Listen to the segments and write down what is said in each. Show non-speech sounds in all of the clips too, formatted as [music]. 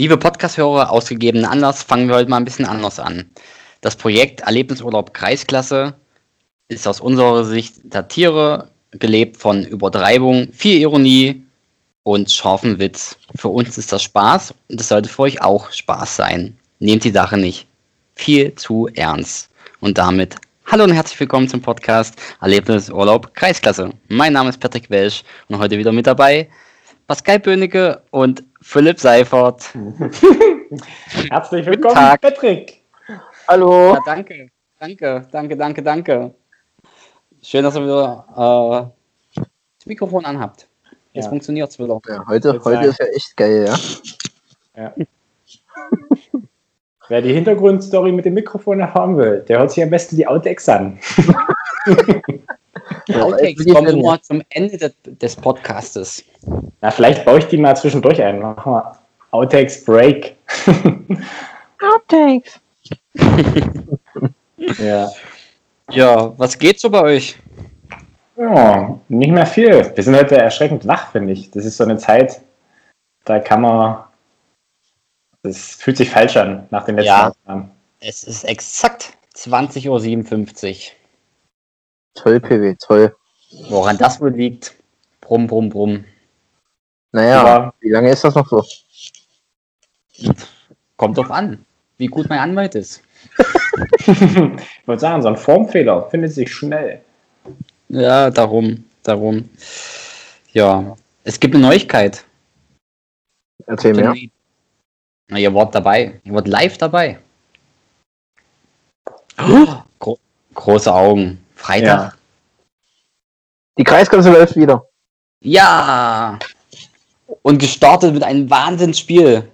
Liebe Podcast-Hörer, ausgegebenen Anlass, fangen wir heute mal ein bisschen anders an. Das Projekt Erlebnisurlaub Kreisklasse ist aus unserer Sicht Satire, gelebt von Übertreibung, viel Ironie und scharfen Witz. Für uns ist das Spaß und es sollte für euch auch Spaß sein. Nehmt die Sache nicht viel zu ernst. Und damit hallo und herzlich willkommen zum Podcast Erlebnisurlaub Kreisklasse. Mein Name ist Patrick Welsch und heute wieder mit dabei Pascal Böhnecke und Philipp Seifert. [laughs] Herzlich willkommen, Tag. Patrick. Hallo. Ja, danke, danke, danke, danke, danke. Schön, dass ihr wieder äh, das Mikrofon anhabt. Jetzt ja. funktioniert es wieder. Ja, heute, heute ist ja echt geil, ja. ja. Wer die Hintergrundstory mit dem Mikrofon erfahren will, der hört sich am besten die Outtakes an. [laughs] Outtakes kommen nur zum Ende des, des Podcastes. Na, vielleicht baue ich die mal zwischendurch ein. Machen wir Outtakes Break. [laughs] Outtakes. [laughs] ja. Ja, was geht so bei euch? Ja, nicht mehr viel. Wir sind heute erschreckend wach, finde ich. Das ist so eine Zeit, da kann man. Das fühlt sich falsch an nach den letzten ja, Jahren. Es ist exakt 20.57 Uhr. Toll, PW, toll. Woran das wohl liegt? Brumm, brumm, brumm. Naja, Aber wie lange ist das noch so? Kommt drauf an, wie gut mein Anwalt ist. ich wollte sagen, so ein Formfehler findet sich schnell. Ja, darum, darum. Ja, es gibt eine Neuigkeit. Erzähl mir. Na, ihr wart dabei. Ihr wart live dabei. Oh, gro große Augen. Freitag. Ja. Die Kreisklasse läuft wieder. Ja! Und gestartet mit einem Wahnsinnsspiel.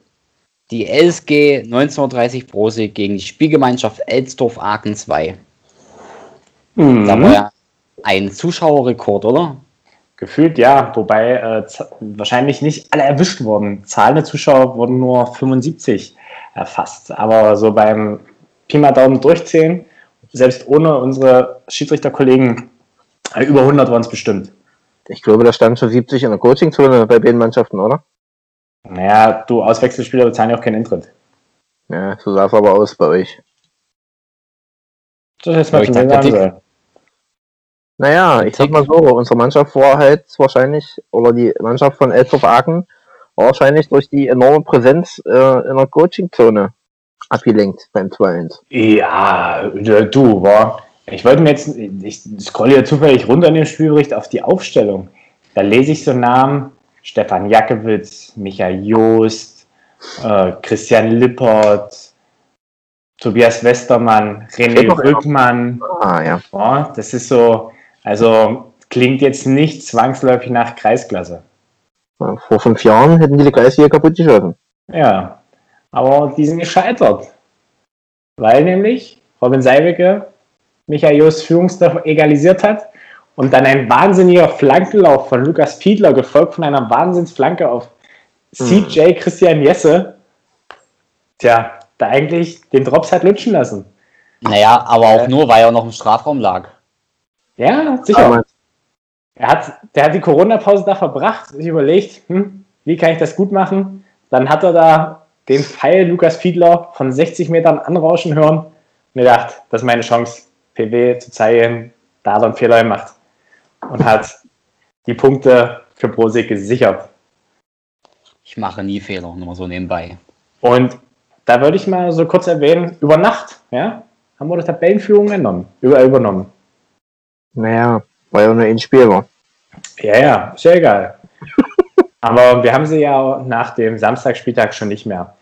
Die LSG 1930 Prosig gegen die Spielgemeinschaft Elsdorf-Aachen 2. Mhm. Da war ja ein Zuschauerrekord, oder? Gefühlt ja, wobei äh, wahrscheinlich nicht alle erwischt wurden. Zahlen der Zuschauer wurden nur 75 erfasst. Aber so beim Pi mal Daumen durchzählen, selbst ohne unsere Schiedsrichterkollegen, äh, über 100 waren es bestimmt. Ich glaube, da standen schon 70 in der Coachingzone bei beiden Mannschaften, oder? Naja, du Auswechselspieler bezahlen ja auch keinen Eintritt. Ja, so sah es aber aus bei euch. Das ist mal zum Ansehen. Naja, ich sag mal so, unsere Mannschaft war halt wahrscheinlich, oder die Mannschaft von Elsdorf Aachen, wahrscheinlich durch die enorme Präsenz äh, in der Coachingzone abgelenkt beim 2-1. Ja, du, war. Ich wollte mir jetzt, ich scrolle ja zufällig runter in dem Spielbericht auf die Aufstellung. Da lese ich so Namen Stefan Jackewitz, Michael Joost, äh, Christian Lippert, Tobias Westermann, René Rückmann. Ah, ja. Oh, das ist so, also klingt jetzt nicht zwangsläufig nach Kreisklasse. Vor fünf Jahren hätten die die Kreis hier kaputt geschossen. Ja, aber die sind gescheitert. Weil nämlich Robin Seibecke Michael Joost Führungsdorf egalisiert hat und dann ein wahnsinniger Flankenlauf von Lukas Fiedler, gefolgt von einer Wahnsinnsflanke auf CJ mhm. Christian Jesse, tja, da eigentlich den Drops hat lutschen lassen. Naja, aber auch äh, nur, weil er noch im Strafraum lag. Ja, sicher. Aber er hat, der hat die Corona-Pause da verbracht, sich überlegt, hm, wie kann ich das gut machen? Dann hat er da den Pfeil Lukas Fiedler von 60 Metern anrauschen hören und gedacht, das ist meine Chance, PW zu zeigen, da er einen Fehler gemacht und hat die Punkte für Prosig gesichert. Ich mache nie Fehler, nur so nebenbei. Und da würde ich mal so kurz erwähnen, über Nacht, ja, haben wir die Tabellenführung genommen, über, übernommen. Naja, weil ja nur ein Spiel war. Ja, ja, ist ja egal. Aber wir haben sie ja nach dem Samstagspieltag schon nicht mehr.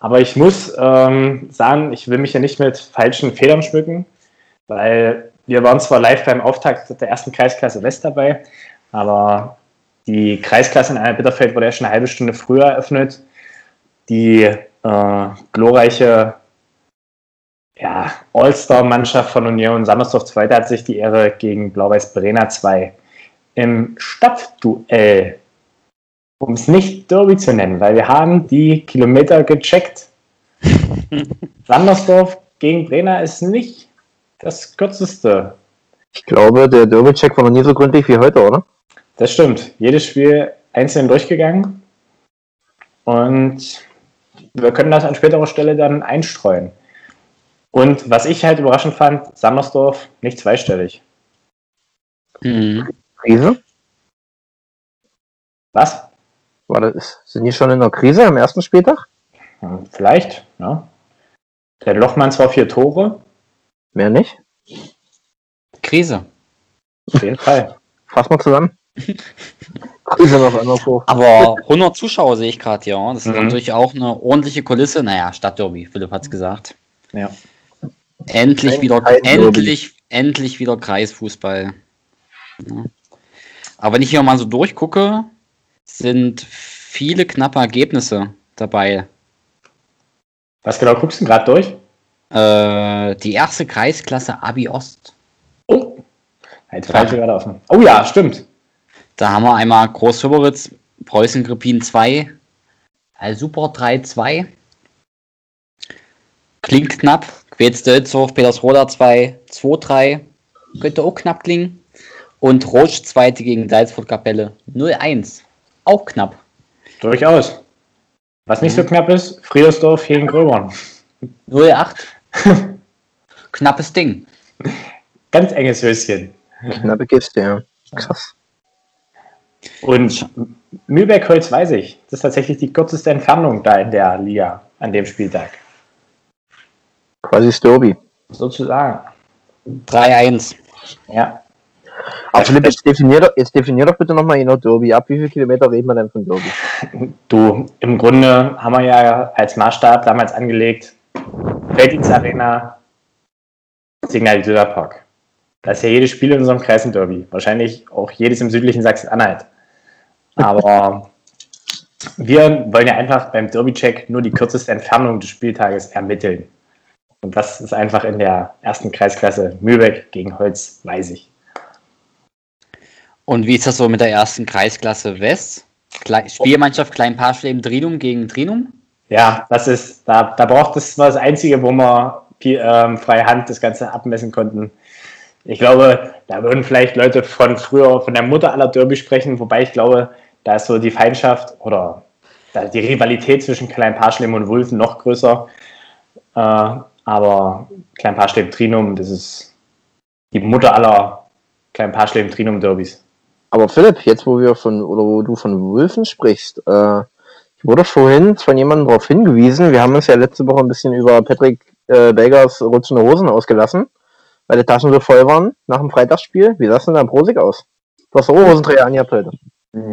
Aber ich muss ähm, sagen, ich will mich ja nicht mit falschen Federn schmücken, weil wir waren zwar live beim Auftakt der ersten Kreisklasse West dabei, aber die Kreisklasse in einer Bitterfeld wurde ja schon eine halbe Stunde früher eröffnet. Die äh, glorreiche ja, All-Star-Mannschaft von Union Sammersdorf 2 hat sich die Ehre gegen Blau-Weiß Brenner 2 im Stadtduell, um es nicht Derby zu nennen, weil wir haben die Kilometer gecheckt. [laughs] Sandersdorf gegen Brenner ist nicht das kürzeste. Ich glaube, der Derby-Check war noch nie so gründlich wie heute, oder? Das stimmt. Jedes Spiel einzeln durchgegangen. Und wir können das an späterer Stelle dann einstreuen. Und was ich halt überraschend fand, Sandersdorf nicht zweistellig. Mhm. Krise? Was? War das, sind die schon in der Krise am ersten Spieltag? Vielleicht, ja. Der Lochmann zwar vier Tore. Mehr nicht? Krise. Auf jeden Fall. [laughs] Fass mal zusammen. Krise noch einmal hoch. Aber 100 Zuschauer sehe ich gerade hier. Das ist Mhm. natürlich auch eine ordentliche Kulisse. Naja, Stadtderby, Philipp hat es gesagt. Ja. Endlich Kein wieder, endlich, endlich wieder Kreisfußball. Ja. Aber wenn ich hier mal so durchgucke, sind viele knappe Ergebnisse dabei. Was genau guckst du gerade durch? Äh, die erste Kreisklasse Abi Ost. Oh, jetzt falsche gerade offen. Oh ja, stimmt. Da haben wir einmal Groß-Hüberitz, Preußen-Grippin 2, also Super 3-2. Klingt knapp. Quetz-Dölzhof, Petersroda 2, 2-3. Könnte auch knapp klingen. Und Roche zweite gegen Salzburg-Kapelle 0-1. Auch knapp. Durchaus. Was nicht so knapp ist, Friedersdorf gegen Gröbern. 0-8. [laughs] Knappes Ding. Ganz enges Höschen. Knappe Kiste, ja. Krass. Und Mühlberg-Holz weiß ich. Das ist tatsächlich die kürzeste Entfernung da in der Liga an dem Spieltag. Quasi Derby. Sozusagen. 3-1. Ja. Aber Philipp, jetzt definier, doch, jetzt definier doch bitte nochmal genau Derby. Ab wie viele Kilometer reden wir denn von Derby? Du, im Grunde haben wir ja als Maßstab damals angelegt, Felddienstarena, Signal Iduna Park. Das ist ja jedes Spiel in unserem Kreis ein Derby. Wahrscheinlich auch jedes im südlichen Sachsen-Anhalt. Aber [laughs] wir wollen ja einfach beim Derby-Check nur die kürzeste Entfernung des Spieltages ermitteln. Und das ist einfach in der ersten Kreisklasse Mühlbeck gegen Holz, weiß ich. Und wie ist das so mit der ersten Kreisklasse West? Klei Spielmannschaft Klein-Parschleben Trinum gegen Trinum? Ja, das ist, da, da braucht es war das Einzige, wo wir ähm, freie Hand das Ganze abmessen konnten. Ich glaube, da würden vielleicht Leute von früher, von der Mutter aller Derby sprechen, wobei ich glaube, da ist so die Feindschaft oder die Rivalität zwischen Klein-Parschleben und Wulfen noch größer. Äh, aber Klein-Parschleben Trinum, das ist die Mutter aller Klein-Parschleben Trinum Derbys. Aber Philipp, jetzt wo wir von, oder wo du von Wulfen sprichst, äh, ich wurde vorhin von jemandem darauf hingewiesen, wir haben uns ja letzte Woche ein bisschen über Patrick äh, Beggers rutschende Hosen ausgelassen, weil die Taschen so voll waren nach dem Freitagsspiel. Wie sah es denn da Prosig aus? Du hast auch Hosenträger angehabt heute.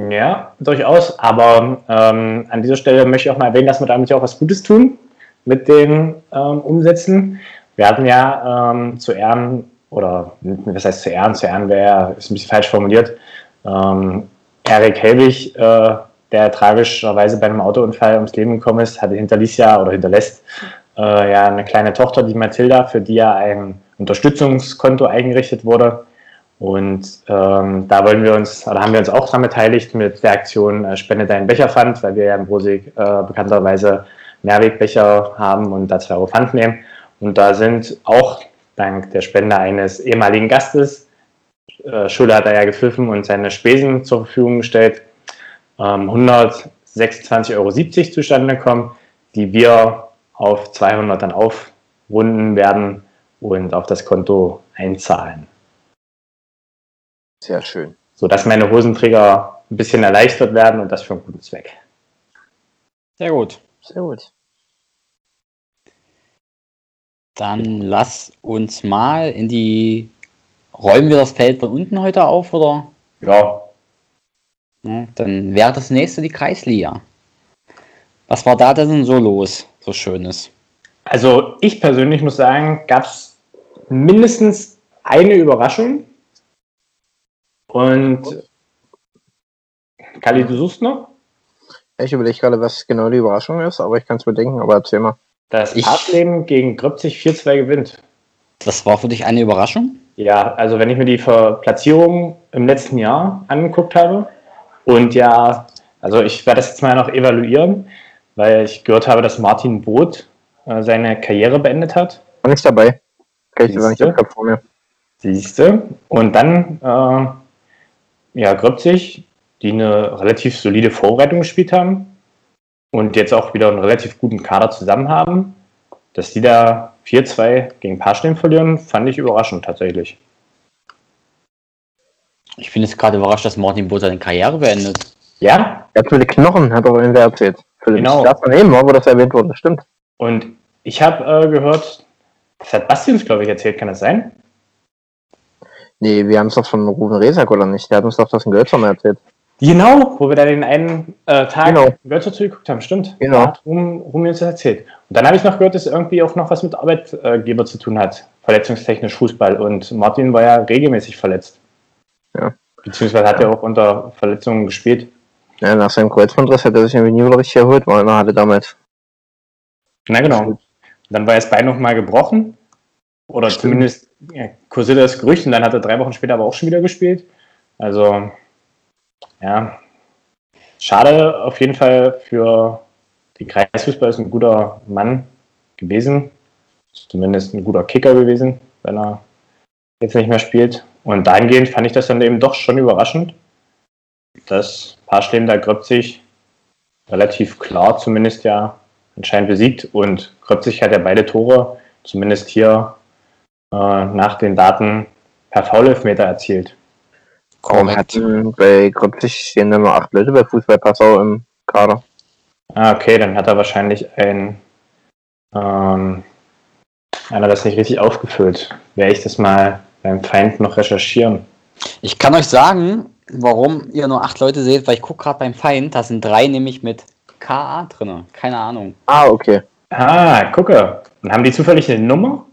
Ja, durchaus. Aber ähm, an dieser Stelle möchte ich auch mal erwähnen, dass wir damit ja auch was Gutes tun mit den ähm, Umsätzen. Wir hatten ja ähm, zu Ehren, oder was heißt zu Ehren? Zu Ehren wäre, ist ein bisschen falsch formuliert. Ähm, Erik Helbig, äh, der tragischerweise bei einem Autounfall ums Leben gekommen ist, hatte hinterließ ja oder hinterlässt äh, ja eine kleine Tochter, die Mathilda, für die ja ein Unterstützungskonto eingerichtet wurde. Und ähm, da wollen wir uns, oder haben wir uns auch daran beteiligt mit der Aktion äh, Spende deinen Becherpfand, weil wir ja in Brosig äh, bekannterweise Mehrwegbecher haben und da 2 Euro Pfand nehmen. Und da sind auch dank der Spende eines ehemaligen Gastes, äh, hat er ja gepfiffen und seine Spesen zur Verfügung gestellt, ähm, 126,70 Euro zustande gekommen, die wir auf 200 dann aufrunden werden und auf das Konto einzahlen Sehr schön. sodass meine Hosenträger ein bisschen erleichtert werden und das für einen guten Zweck. Sehr gut. Sehr gut. Dann lass uns mal in die. Räumen wir das Feld von unten heute auf, oder? Ja, Ja, dann wäre das nächste die Kreisliga. Was war da denn so los, so Schönes? also ich persönlich muss sagen, gab es mindestens eine Überraschung. Und Kali, du suchst noch? Ich überlege gerade, was genau die Überraschung ist, aber ich kann es bedenken, aber erzähl mal. Das Ich- Partleben gegen Gröbzig 4-2 gewinnt. Das war für dich eine Überraschung? Ja, also wenn ich mir die Ver- Platzierung im letzten Jahr angeguckt habe und ja, also ich werde das jetzt mal noch evaluieren, weil ich gehört habe, dass Martin Both äh, seine Karriere beendet hat. War nicht dabei. Kann ich sagen, ich hab vor mir. Siehste. Und dann, äh, ja, Gröbzig, die eine relativ solide Vorbereitung gespielt haben. und jetzt auch wieder einen relativ guten Kader zusammen haben. Dass die da 4-2 gegen Paschling verlieren, fand ich überraschend tatsächlich. Ich finde es gerade überrascht, dass Martin Bo seine Karriere beendet. Ja, Er hat viele Knochen, hat er irgendwer erzählt. Philipp, Genau. Das daneben war, wo das erwähnt wurde. Stimmt. und ich habe äh, gehört, das hat Basti uns, glaube ich, erzählt, kann das sein? Nee, wir haben es doch von Ruben Resak, oder nicht? Der hat uns doch das in Gölzer mal erzählt. Genau, wo wir da den einen äh, Tag Genau. Götzer zugeguckt haben, stimmt. Genau. Da hat mir uns das erzählt. Und dann habe ich noch gehört, dass irgendwie auch noch was mit Arbeitgeber zu tun hat, verletzungstechnisch Fußball. Und Martin war ja regelmäßig verletzt. Ja. Beziehungsweise hat er auch unter Verletzungen gespielt. Ja, nach seinem Kreuzbandriss hat er sich irgendwie nie wieder richtig erholt, war in der Halle damals. Na genau. Dann war das Bein nochmal gebrochen. Oder Stimmt. zumindest ja, kursierte das Gerücht und dann hat er drei Wochen später aber auch schon wieder gespielt. Also, ja. Schade auf jeden Fall für die Kreisfußball ist ein guter Mann gewesen. Zumindest ein guter Kicker gewesen, wenn er jetzt nicht mehr spielt. Und dahingehend fand ich das dann eben doch schon überraschend, dass Paschlem da Gröpzig relativ klar zumindest ja anscheinend besiegt und Gröpzig hat ja beide Tore, zumindest hier äh, nach den Daten, per Foul-Elfmeter erzielt. Warum Korrekt. hatten bei Gröpzig stehen nur acht Leute bei Fußball Passau im Kader? Ah, okay, dann hat er wahrscheinlich ein ähm, einer das nicht richtig aufgefüllt. Werde ich das mal beim Feind noch recherchieren. Ich kann euch sagen, warum ihr nur acht Leute seht, weil ich gucke gerade beim Feind, da sind drei nämlich mit KA drin. Keine Ahnung. Ah, okay. Ah, gucke. Und haben die zufällig eine Nummer?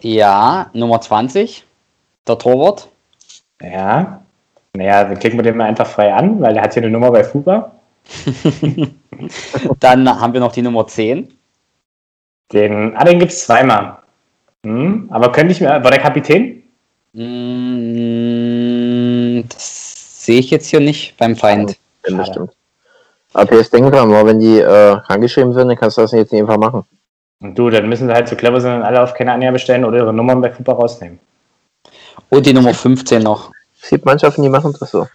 Ja, Nummer 20, der Torwart. Ja. Naja, dann klicken wir den mal einfach frei an, weil der hat hier eine Nummer bei FUBA. [laughs] Dann haben wir noch die Nummer 10. Den, ah, den gibt es zweimal. Hm, aber könnte ich mir, war der Kapitän? Mm, Das sehe ich jetzt hier nicht beim Feind. Ja, bestimmt. Aber PS denken dran, aber wenn die äh, krankgeschrieben sind, dann kannst du das jetzt nicht einfach machen. Und du, dann müssen sie halt so clever sein und alle auf keine Annäher bestellen oder ihre Nummern bei FUBA rausnehmen. Und die Nummer 15 noch. Es gibt Mannschaften, die machen das so.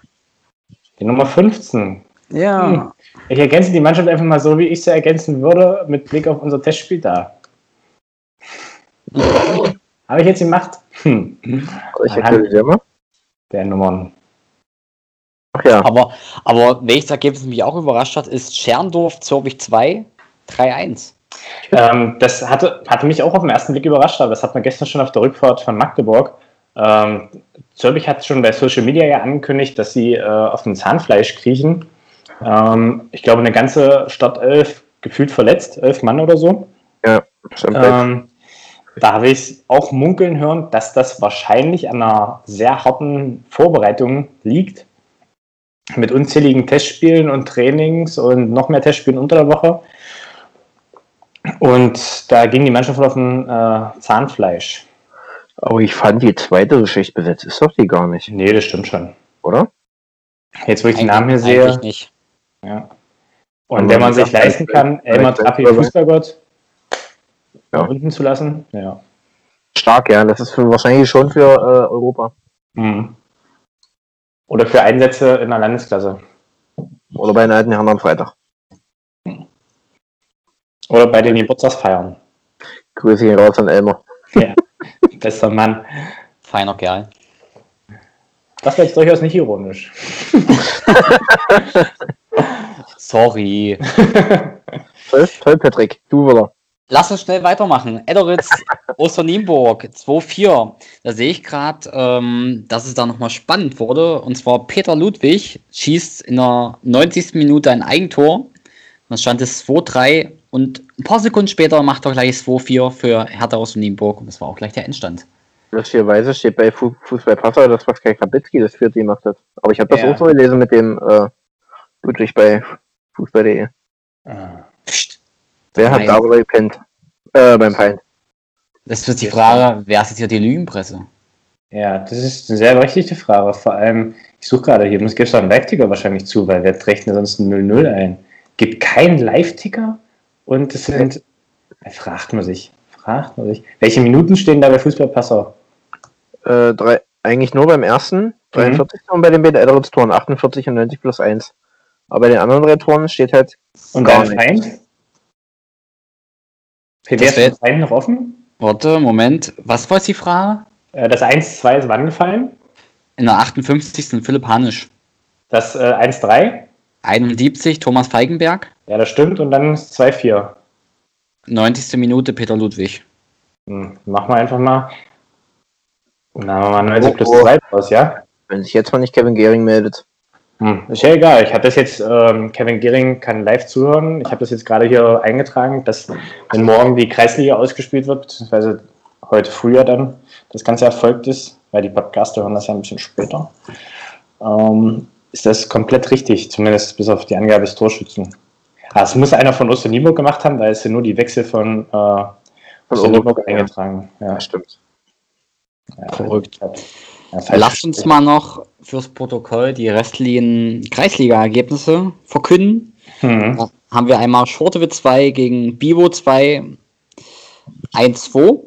Die Nummer 15. Ja. Hm. Ich ergänze die Mannschaft einfach mal so, wie ich sie ergänzen würde, mit Blick auf unser Testspiel da. [laughs] Habe ich jetzt gemacht? Hm. Ich erkläre. Der Nummern. Ach ja, Aber, aber welches Ergebnis mich auch überrascht hat, ist Scherndorf Zürich 2, 3-1. Ähm, das hatte, hatte mich auch auf den ersten Blick überrascht, aber das hat man gestern schon auf der Rückfahrt von Magdeburg. Ähm, Zürbich hat schon bei Social Media ja angekündigt, dass sie äh, auf dem Zahnfleisch kriechen. Ähm, ich glaube, eine ganze Startelf gefühlt verletzt, elf Mann oder so. stimmt. Ähm, da habe ich auch munkeln hören, dass das wahrscheinlich an einer sehr harten Vorbereitung liegt. Mit unzähligen Testspielen und Trainings und noch mehr Testspielen unter der Woche. Und da ging die Mannschaft auf ein äh, Zahnfleisch. Aber ich fand die zweite so schlecht besetzt. Ist doch die gar nicht, Nee, das stimmt schon. oder? Jetzt, wo ich die Eigentlich- Namen hier eigentlich sehe. nicht. Ja. Und wenn man sich leisten kann, Elmar Trappi, Fußballgott, Ja. unten zu lassen, ja. Stark, ja. Das ist für, wahrscheinlich schon für äh, Europa. Mhm. Oder für Einsätze in der Landesklasse. Oder bei den alten Herren am Freitag. Oder bei den Geburtstagsfeiern. Grüße ihn raus an Elmer. Ja, [laughs] bester Mann. Feiner Kerl. Das war jetzt durchaus nicht ironisch. [laughs] Sorry. [laughs] Toll, toll, Patrick. Du wieder. Lass uns schnell weitermachen. Edderitz, Osternienburg, 2-4. Da sehe ich gerade, ähm, dass es da nochmal spannend wurde. Und zwar Peter Ludwig schießt in der 90. Minute ein Eigentor. Dann stand es 2-3 und ein paar Sekunden später macht er gleich 2-4 für Hertha aus Nienburg. Und das war auch gleich der Endstand. Lustigerweise steht bei Fu Fußball Passau, dass Pascal Krabitzki das vierte gemacht hat. Aber ich habe das Ja. auch so gelesen mit dem äh, Ludwig bei Fußball.de. Ah. Psst. Wer hat Nein. da aber gepennt? Äh, beim Feind. Das ist die Frage, wer ist jetzt hier die Lügenpresse? Ja, das ist eine sehr berechtigte Frage. Vor allem, ich suche gerade hier, muss gibt es einen Live-Ticker wahrscheinlich zu, weil wer denn sonst ein 0-0 ein? Gibt keinen Live-Ticker und es sind, äh, fragt man sich, fragt man sich. Welche Minuten stehen da bei Fußball Passau? Äh, drei, eigentlich nur beim ersten, 43. und bei den beiden Edwards Toren 48 und 90 plus 1. Aber bei den anderen drei Toren steht halt Und Gar dein Feind? Das jetzt Feind noch offen? Warte, Moment. Was war jetzt die Frage? Äh, Das 1-2 ist wann gefallen? In der 58. Philipp Hanisch. Das äh, 1-3? 71 Thomas Feigenberg. Ja, das stimmt. Und dann 2-4. 90. Minute Peter Ludwig. Hm, machen wir einfach mal. Wir mal 90 Oh, plus oh. 2 draus, ja? Wenn sich jetzt mal nicht Kevin Gehring meldet. Hm, ist ja egal. Ich habe das jetzt, ähm, Kevin Gehring kann live zuhören. Ich habe das jetzt gerade hier eingetragen, dass wenn morgen die Kreisliga ausgespielt wird, beziehungsweise heute früher dann das Ganze erfolgt ist, weil die Podcaster hören das ja ein bisschen später, ähm, ist das komplett richtig, zumindest bis auf die Angabe des Torschützen. Ah, es muss einer von Osternieburg gemacht haben, weil es sind nur die Wechsel von, äh, Von Osternieburg ja. eingetragen. Ja, Ja, stimmt. ja, Verrückt. Ja. Lasst uns mal noch fürs Protokoll die restlichen Kreisliga-Ergebnisse verkünden. Hm. Da haben wir einmal Schortewitz 2 gegen Bivo 2 1-2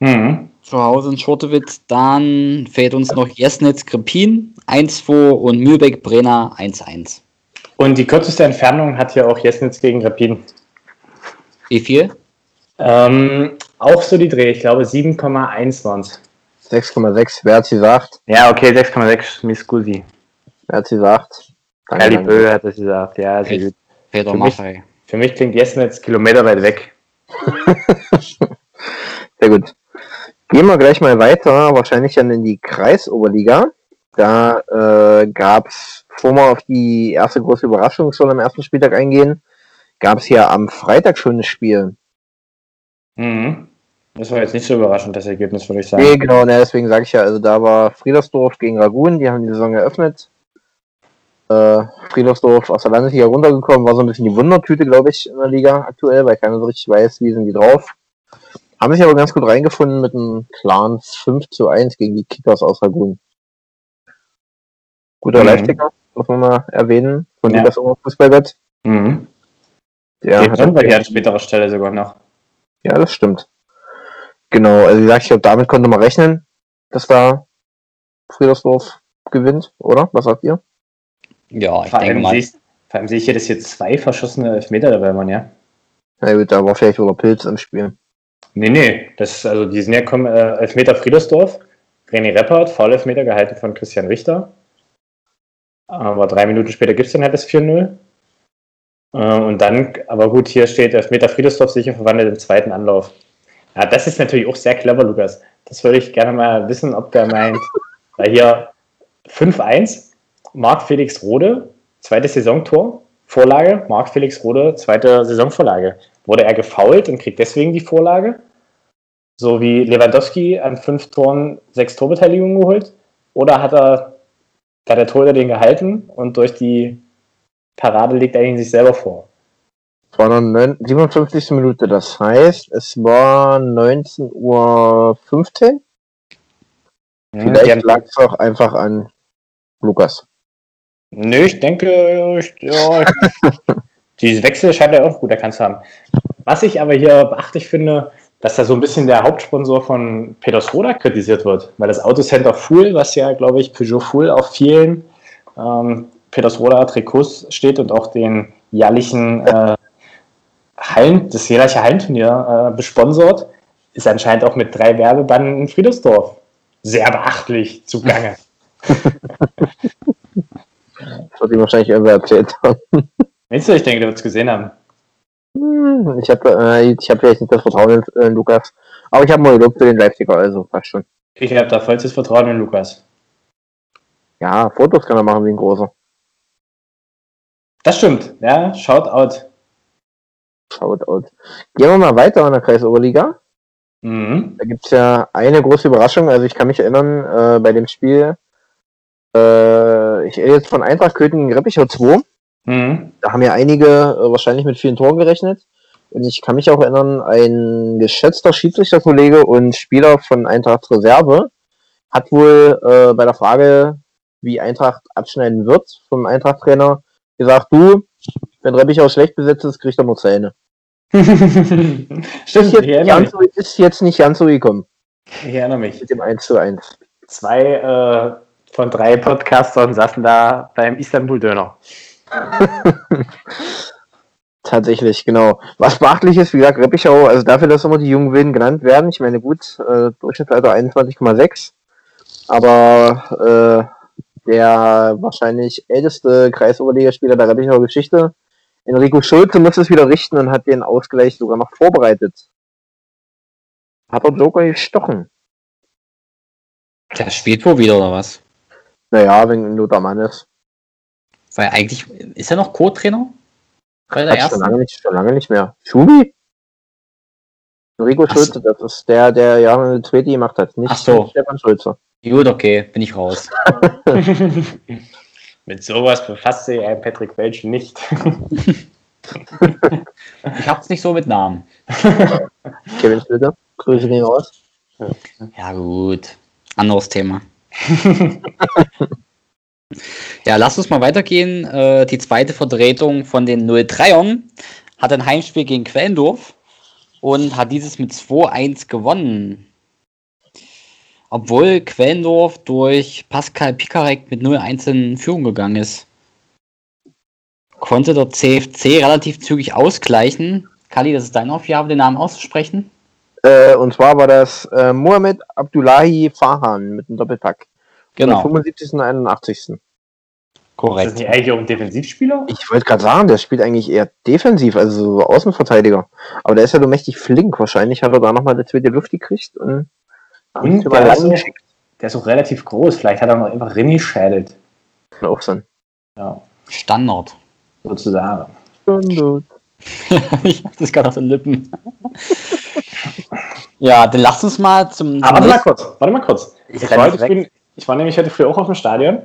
Hm. Zu Hause in Schortewitz. Dann fehlt uns noch Jesnitz Krepin 1-2 und Mühlbeck Brenner 1-1. Und die kürzeste Entfernung hat ja auch Jesnitz gegen Rapin. Wie viel? Ähm, auch so die Dreh, ich glaube 7,1 waren es. 6,6. Wer hat sie gesagt? Ja, okay, 6,6, Miss Scusi. Wer hat sie gesagt? Danke. Bö hat das gesagt, ja, sehr gut. Peter Für mich-. Für mich klingt Jesnitz kilometerweit weg. [laughs] Sehr gut. Gehen wir gleich mal weiter, wahrscheinlich dann in die Kreisoberliga. Da äh, gab es, bevor wir auf die erste große Überraschung schon am ersten Spieltag eingehen, gab es ja am Freitag schon ein Spiel. Mhm. Das war jetzt nicht so überraschend, das Ergebnis, würde ich sagen. Nee, genau, ne, deswegen sage ich ja, also da war Friedersdorf gegen Ragun, die haben die Saison eröffnet. Äh, Friedersdorf aus der Landesliga runtergekommen, war so ein bisschen die Wundertüte, glaube ich, in der Liga aktuell, weil keiner so richtig weiß, wie sind die drauf. Haben sich aber ganz gut reingefunden mit einem klaren 5 zu 1 gegen die Kickers aus Ragun. Guter Mhm. Live-Ticker, muss man mal erwähnen, von Ja. Lukas Unger Fußballgott. Mhm. Der Ja, hat und bei dir an späterer Stelle sogar noch. Ja, das stimmt. Genau, also wie gesagt, ich glaube, damit konnte man rechnen, dass da Friedersdorf gewinnt, oder? Was sagt ihr? Ja, ich Vor denke allem, mal. siehst, vor allem sehe ich hier, dass hier zwei verschossene Elfmeter dabei waren, ja? Na gut, da war vielleicht wieder Pilz im Spiel. Nee, nee, das, also die sind ja kommen, äh, Elfmeter Friedersdorf, René Reppert, Foul-Elfmeter gehalten von Christian Richter. Aber drei Minuten später gibt es dann halt das 4-0. Äh, und dann, aber gut, hier steht Elfmeter Friedersdorf sicher verwandelt im zweiten Anlauf. Ja, das ist natürlich auch sehr clever, Lukas. Das würde ich gerne mal wissen, ob der meint, [laughs] weil hier 5-1, Marc Felix Rode, zweites Saisontor, Vorlage, Marc Felix Rode, zweite Saisonvorlage. Wurde er gefoult und kriegt deswegen die Vorlage? So wie Lewandowski an fünf Toren sechs Torbeteiligungen geholt? Oder hat er, hat der Torhüter den gehalten und durch die Parade legt er ihn sich selber vor? Es war dann neun- 57. Minute, das heißt, es war 19.15 Uhr. Vielleicht haben- lag es auch einfach an Lukas. Nö, ich denke, ich, ja, [laughs] die Wechsel scheint er auch gut erkannt zu haben. Was ich aber hier beachtlich finde, dass da so ein bisschen der Hauptsponsor von Peters Roda kritisiert wird, weil das Autocenter Fuhl, was ja, glaube ich, Peugeot Fuhl auf vielen ähm, Peters Roda Trikots steht und auch den jährlichen äh, Hallen, das jährliche Hallenturnier äh, besponsort, ist anscheinend auch mit drei Werbebanden in Friedersdorf sehr beachtlich zugange. [laughs] Das wird ihm wahrscheinlich irgendwer erzählt haben. [laughs] Meinst du, ich denke, der wird es gesehen haben? Hm, Ich habe äh, ich hab vielleicht nicht das Vertrauen in äh, Lukas. Aber ich habe mal gelobt für den Live-Ticker, also passt schon. Ich habe da vollstes Vertrauen in Lukas. Ja, Fotos kann er machen wie ein großer. Das stimmt, ja, shout out. Schaut aus. Gehen wir mal weiter in der Kreisoberliga. Mhm. Da gibt's ja eine große Überraschung. Also ich kann mich erinnern, äh, bei dem Spiel, äh, ich rede jetzt von Eintracht Köthen gegen Reppichau 2. Mhm. Da haben ja einige äh, wahrscheinlich mit vielen Toren gerechnet. Und ich kann mich auch erinnern, ein geschätzter Schiedsrichterkollege und Spieler von Eintracht Reserve hat wohl äh, bei der Frage, wie Eintracht abschneiden wird, vom Eintracht-Trainer gesagt, du, wenn Reppichau schlecht besetzt ist, kriegt er nur Zähne. [laughs] Stimmt, Ist jetzt, so, ist jetzt nicht ganz so gekommen ich erinnere mich. mit dem 1 zu 1. Zwei, äh, von drei Podcastern saßen da beim Istanbul-Döner. [laughs] Tatsächlich, genau. Was beachtlich ist, wie gesagt, Reppichau, also dafür, dass immer die jungen Wilden genannt werden, ich meine, gut, äh, Durchschnittsalter 21,6, aber äh, der wahrscheinlich älteste Kreisoberligaspieler der Reppichauer Geschichte, Enrico Schulze, muss es wieder richten und hat den Ausgleich sogar noch vorbereitet. Hat er Joker gestochen. Der spielt wohl wieder, oder was? Naja, wenn Lothar Mann ist. Weil eigentlich, ist er noch Co-Trainer? Bei der Hat schon lange, nicht, schon lange nicht mehr. Schubi? Enrico Schulze, so. das ist der, der ja eine zweite gemacht hat, nicht Ach so. Stefan Schulze. Gut, okay, bin ich raus. [laughs] Mit sowas befasst sich ein Patrick Welch nicht. [laughs] ich hab's nicht so mit Namen. [laughs] Kevin Schlüter, Grüße gehen raus. Ja, gut. Anderes Thema. Ja, lass uns mal weitergehen. Äh, die zweite Vertretung von den 03ern hat ein Heimspiel gegen Quellendorf und hat dieses mit 2-1 gewonnen. Obwohl Quellendorf durch Pascal Pikarek mit 0-1 in Führung gegangen ist. Konnte der CFC relativ zügig ausgleichen. Kali, das ist deine Aufgabe, den Namen auszusprechen. Äh, und zwar war das äh, Mohamed Abdullahi Fahan mit einem Doppelpack. Genau. 75. und 81. Korrekt. Ist das nicht eigentlich auch ein Defensivspieler? Ich wollte gerade sagen, der spielt eigentlich eher defensiv, also so Außenverteidiger. Aber der ist ja so mächtig flink. Wahrscheinlich hat er da nochmal eine zweite Luft gekriegt und, und der, ist auch, der ist auch relativ groß. Vielleicht hat er noch einfach Rinni schädelt. Kann auch sein. Ja. Standard. Sozusagen. Standard. [laughs] ich hab das gerade auf den Lippen. ja, dann lass uns mal zum. Ah, warte mal kurz, warte mal kurz. Ich, ich, war, ich, bin, ich war nämlich heute früh auch auf dem Stadion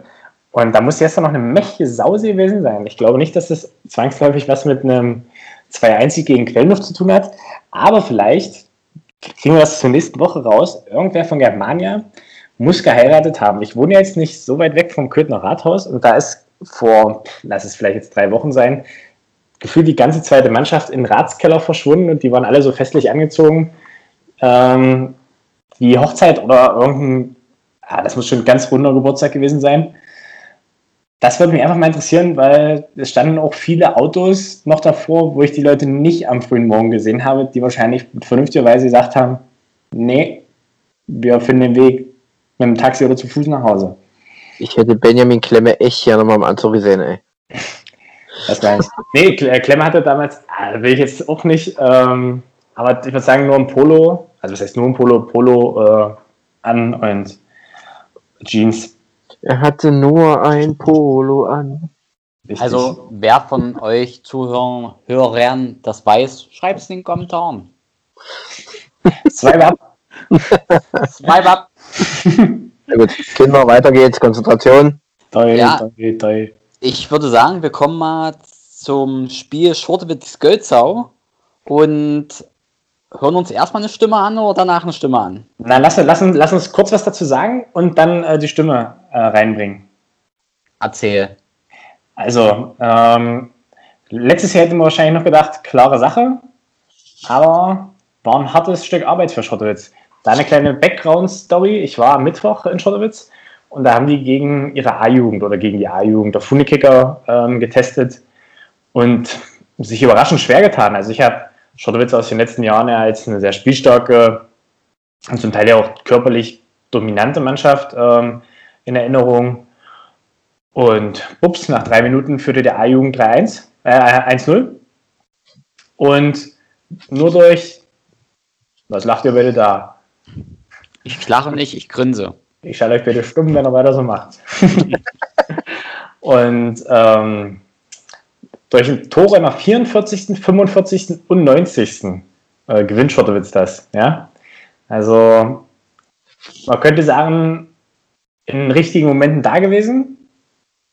und da muss gestern noch eine mächtige Sause gewesen sein. Ich glaube nicht, dass das zwangsläufig was mit einem 2-1 gegen Quellendorf zu tun hat, aber vielleicht kriegen wir das zur nächsten Woche raus. Irgendwer von Germania muss geheiratet haben. Ich wohne jetzt nicht so weit weg vom Köthner Rathaus und da ist vor, lass es vielleicht jetzt drei Wochen sein, gefühlt die ganze zweite Mannschaft in den Ratskeller verschwunden und die waren alle so festlich angezogen. Ähm, die Hochzeit oder irgendein, ah, das muss schon ein ganz runder Geburtstag gewesen sein. Das würde mich einfach mal interessieren, weil es standen auch viele Autos noch davor, wo ich die Leute nicht am frühen Morgen gesehen habe, die wahrscheinlich vernünftigerweise gesagt haben, nee, wir finden den Weg mit dem Taxi oder zu Fuß nach Hause. Ich hätte Benjamin Klemme echt gerne mal im Anzug gesehen, ey. Das war Nee, äh, Klemme hatte damals, ah, will ich jetzt auch nicht, ähm, aber ich würde sagen, nur ein Polo, also was heißt nur ein Polo, Polo äh, an und Jeans. Er hatte nur ein Polo an. Richtig. Also, wer von euch Zuhörern, Hörern das weiß, schreibt es in den Kommentaren. Swipe ab. Swipe ab. [laughs] Na gut, Kinder, weiter geht's. Konzentration. Toi, ja, toi, toi. Ich würde sagen, wir kommen mal zum Spiel Schortewitz Gölzau und hören uns erstmal eine Stimme an oder danach eine Stimme an? Na, lass, lass, lass uns kurz was dazu sagen und dann äh, die Stimme äh, reinbringen. Erzähl. Also, ähm, letztes Jahr hätten wir wahrscheinlich noch gedacht, klare Sache, aber war ein hartes Stück Arbeit für Schottowitz. Da eine kleine Background-Story. Ich war am Mittwoch in Schottowitz und da haben die gegen ihre A-Jugend oder gegen die A-Jugend der Funnekicker ähm, getestet und sich überraschend schwer getan. Also ich habe Schottowitz aus den letzten Jahren ja als eine sehr spielstarke und zum Teil ja auch körperlich dominante Mannschaft ähm, in Erinnerung. Und ups, nach drei Minuten führte der A-Jugend 3-1, äh, 1-0. Und nur durch, was lacht ihr bitte da? Ich lache nicht, ich grinse. Ich schalte euch bitte stumm, wenn er weiter so macht. [laughs] und ähm, durch Tore nach 44., 45. und 90. Äh, gewinnt Schottowitz das. Ja? Also man könnte sagen, in richtigen Momenten da gewesen,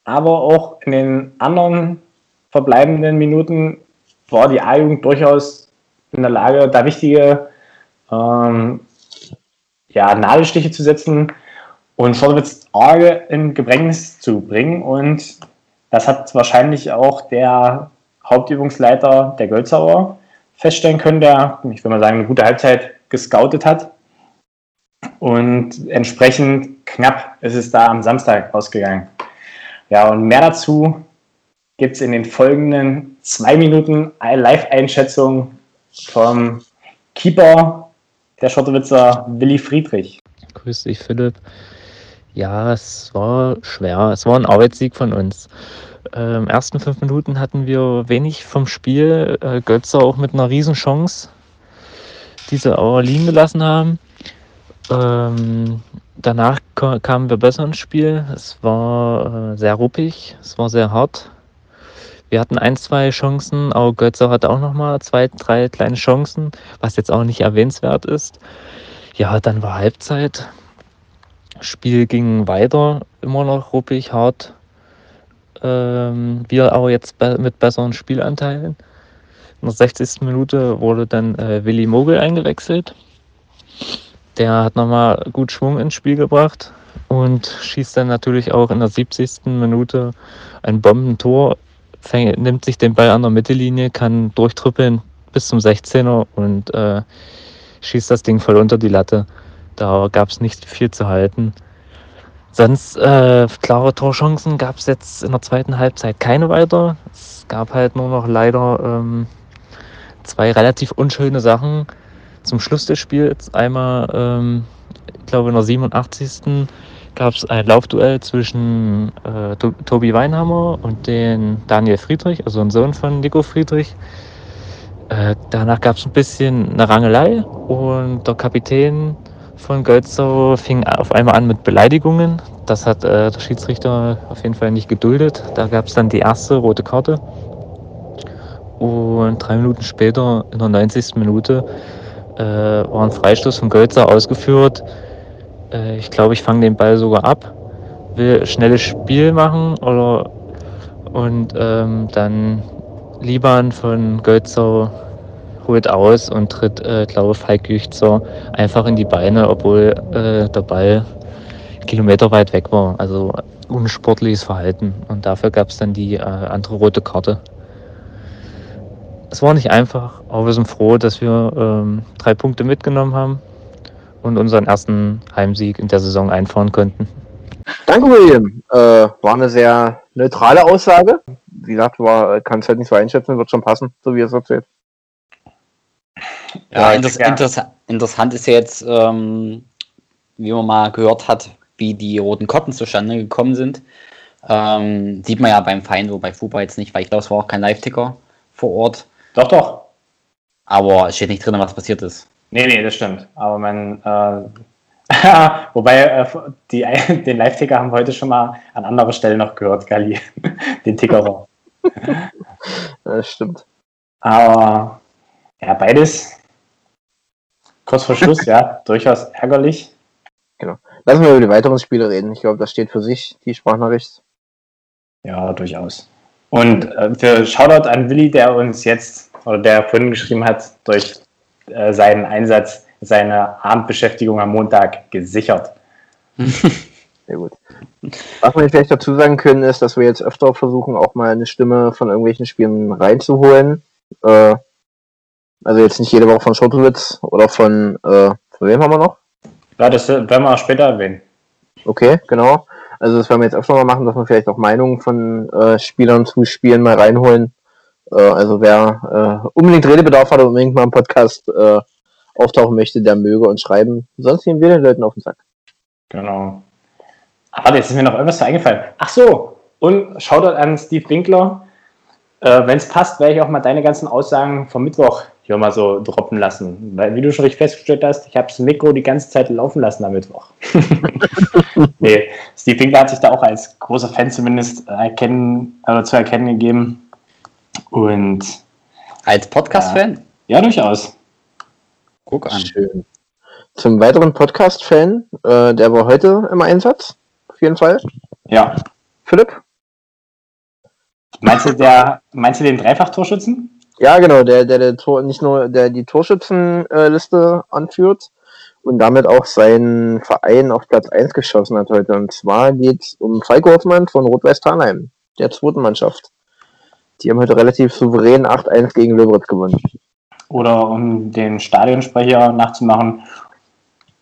aber auch in den anderen verbleibenden Minuten war die A-Jugend durchaus in der Lage, da wichtige ähm, ja, Nadelstiche zu setzen und Schottowitz arge in Gebrängnis zu bringen. Und das hat wahrscheinlich auch der Hauptübungsleiter der Gölzauer feststellen können, der, ich würde mal sagen, eine gute Halbzeit gescoutet hat und entsprechend knapp ist es da am Samstag ausgegangen. Ja, und mehr dazu gibt es in den folgenden zwei Minuten Live-Einschätzung vom Keeper der Schottewitzer Willi Friedrich. Grüß dich, Philipp. Ja, es war schwer. Es war ein Arbeitssieg von uns. Ähm, ersten fünf Minuten hatten wir wenig vom Spiel. Äh, Götze auch mit einer Riesenchance, die sie aber liegen gelassen haben. Ähm, danach kamen wir besser ins Spiel. Es war äh, sehr ruppig, es war sehr hart. Wir hatten ein, zwei Chancen, auch Götze hatte auch nochmal zwei, drei kleine Chancen, was jetzt auch nicht erwähnenswert ist. Ja, dann war Halbzeit. Spiel ging weiter, immer noch ruppig, hart. Ähm, wir aber jetzt be mit besseren Spielanteilen. In der 60. Minute wurde dann äh, Willi Mogel eingewechselt. Der hat nochmal gut Schwung ins Spiel gebracht und schießt dann natürlich auch in der 70. Minute ein Bombentor, fäng, nimmt sich den Ball an der Mittellinie, kann durchtrippeln bis zum 16er und äh, schießt das Ding voll unter die Latte. Da gab es nicht viel zu halten. Sonst äh, klare Torchancen gab es jetzt in der zweiten Halbzeit keine weiter. Es gab halt nur noch leider ähm, zwei relativ unschöne Sachen zum Schluss des Spiels. Einmal, ähm, ich glaube in der 87. gab es ein Laufduell zwischen äh, Tobi Weinhammer und den Daniel Friedrich, also ein Sohn von Nico Friedrich. Äh, danach gab es ein bisschen eine Rangelei und der Kapitän von Gölzow fing auf einmal an mit Beleidigungen. Das hat äh, der Schiedsrichter auf jeden Fall nicht geduldet. Da gab es dann die erste rote Karte. Und drei Minuten später, in der 90. Minute, äh, war ein Freistoß von Gölzer ausgeführt. Äh, ich glaube, ich fange den Ball sogar ab, will schnelles Spiel machen oder und ähm, dann Liban von Gölzer holt aus und tritt, äh, glaube Falk Güchtzer einfach in die Beine, obwohl äh, der Ball kilometerweit weg war. Also unsportliches Verhalten. Und dafür gab es dann die äh, andere rote Karte. Es war nicht einfach, aber wir sind froh, dass wir ähm, drei Punkte mitgenommen haben und unseren ersten Heimsieg in der Saison einfahren konnten. Danke, William. Äh, war eine sehr neutrale Aussage. Wie gesagt, kann es halt nicht so einschätzen, wird schon passen, so wie er es erzählt. Ja, inter ja. Inter interessant ist ja jetzt, ähm, wie man mal gehört hat, wie die roten Karten zustande gekommen sind. Ähm, sieht man ja beim Verein so bei Fußball jetzt nicht, weil ich glaube, es war auch kein Live-Ticker vor Ort. Doch, doch. Aber es steht nicht drin, was passiert ist. Nee, nee, das stimmt. Aber man, äh, [laughs] wobei äh, die, [laughs] den Live-Ticker haben wir heute schon mal an anderer Stelle noch gehört, Gali. [laughs] den Ticker. das stimmt. Aber ja, beides kurz vor Schluss, [laughs] ja, durchaus ärgerlich. Genau. Lassen wir über die weiteren Spiele reden. Ich glaube, das steht für sich, die Sprachnachricht. Ja, durchaus. Und äh, für Shoutout an Willi, der uns jetzt, oder der vorhin geschrieben hat, durch äh, seinen Einsatz, seine Abendbeschäftigung am Montag gesichert. [laughs] Sehr gut. Was wir vielleicht dazu sagen können, ist, dass wir jetzt öfter versuchen, auch mal eine Stimme von irgendwelchen Spielen reinzuholen. Äh, also jetzt nicht jede Woche von Schotowitz oder von, äh, von wem haben wir noch? Ja, das werden wir später erwähnen. Okay, genau. Also das werden wir jetzt öfter mal machen, dass wir vielleicht auch Meinungen von äh, Spielern zu Spielen mal reinholen. Äh, also wer äh, unbedingt Redebedarf hat und unbedingt mal im Podcast äh, auftauchen möchte, der möge uns schreiben. Sonst gehen wir den Leuten auf den Sack. Genau. Aber jetzt ist mir noch irgendwas eingefallen. Ach so, und Shoutout an Steve Winkler. Äh, Wenn es passt, werde ich auch mal deine ganzen Aussagen vom Mittwoch hier mal so droppen lassen. Weil, wie du schon richtig festgestellt hast, ich habe das Mikro die ganze Zeit laufen lassen am Mittwoch. [laughs] nee, Steve Winkler hat sich da auch als großer Fan zumindest erkennen, oder zu erkennen gegeben. Und als Podcast-Fan? Ja, ja, durchaus. Guck an. Schön. Zum weiteren Podcast-Fan, äh, der war heute im Einsatz, auf jeden Fall. Ja. Philipp? Meinst du, der, meinst du den Dreifach-Torschützen? Ja, genau, der, der, der Tor, nicht nur der die Torschützenliste anführt und damit auch seinen Verein auf Platz 1 geschossen hat heute. Und zwar geht es um Falk Hoffmann von Rot-Weiß Tarnheim, der zweiten Mannschaft. Die haben heute relativ souverän 8-1 gegen Löberitz gewonnen. Oder um den Stadionsprecher nachzumachen,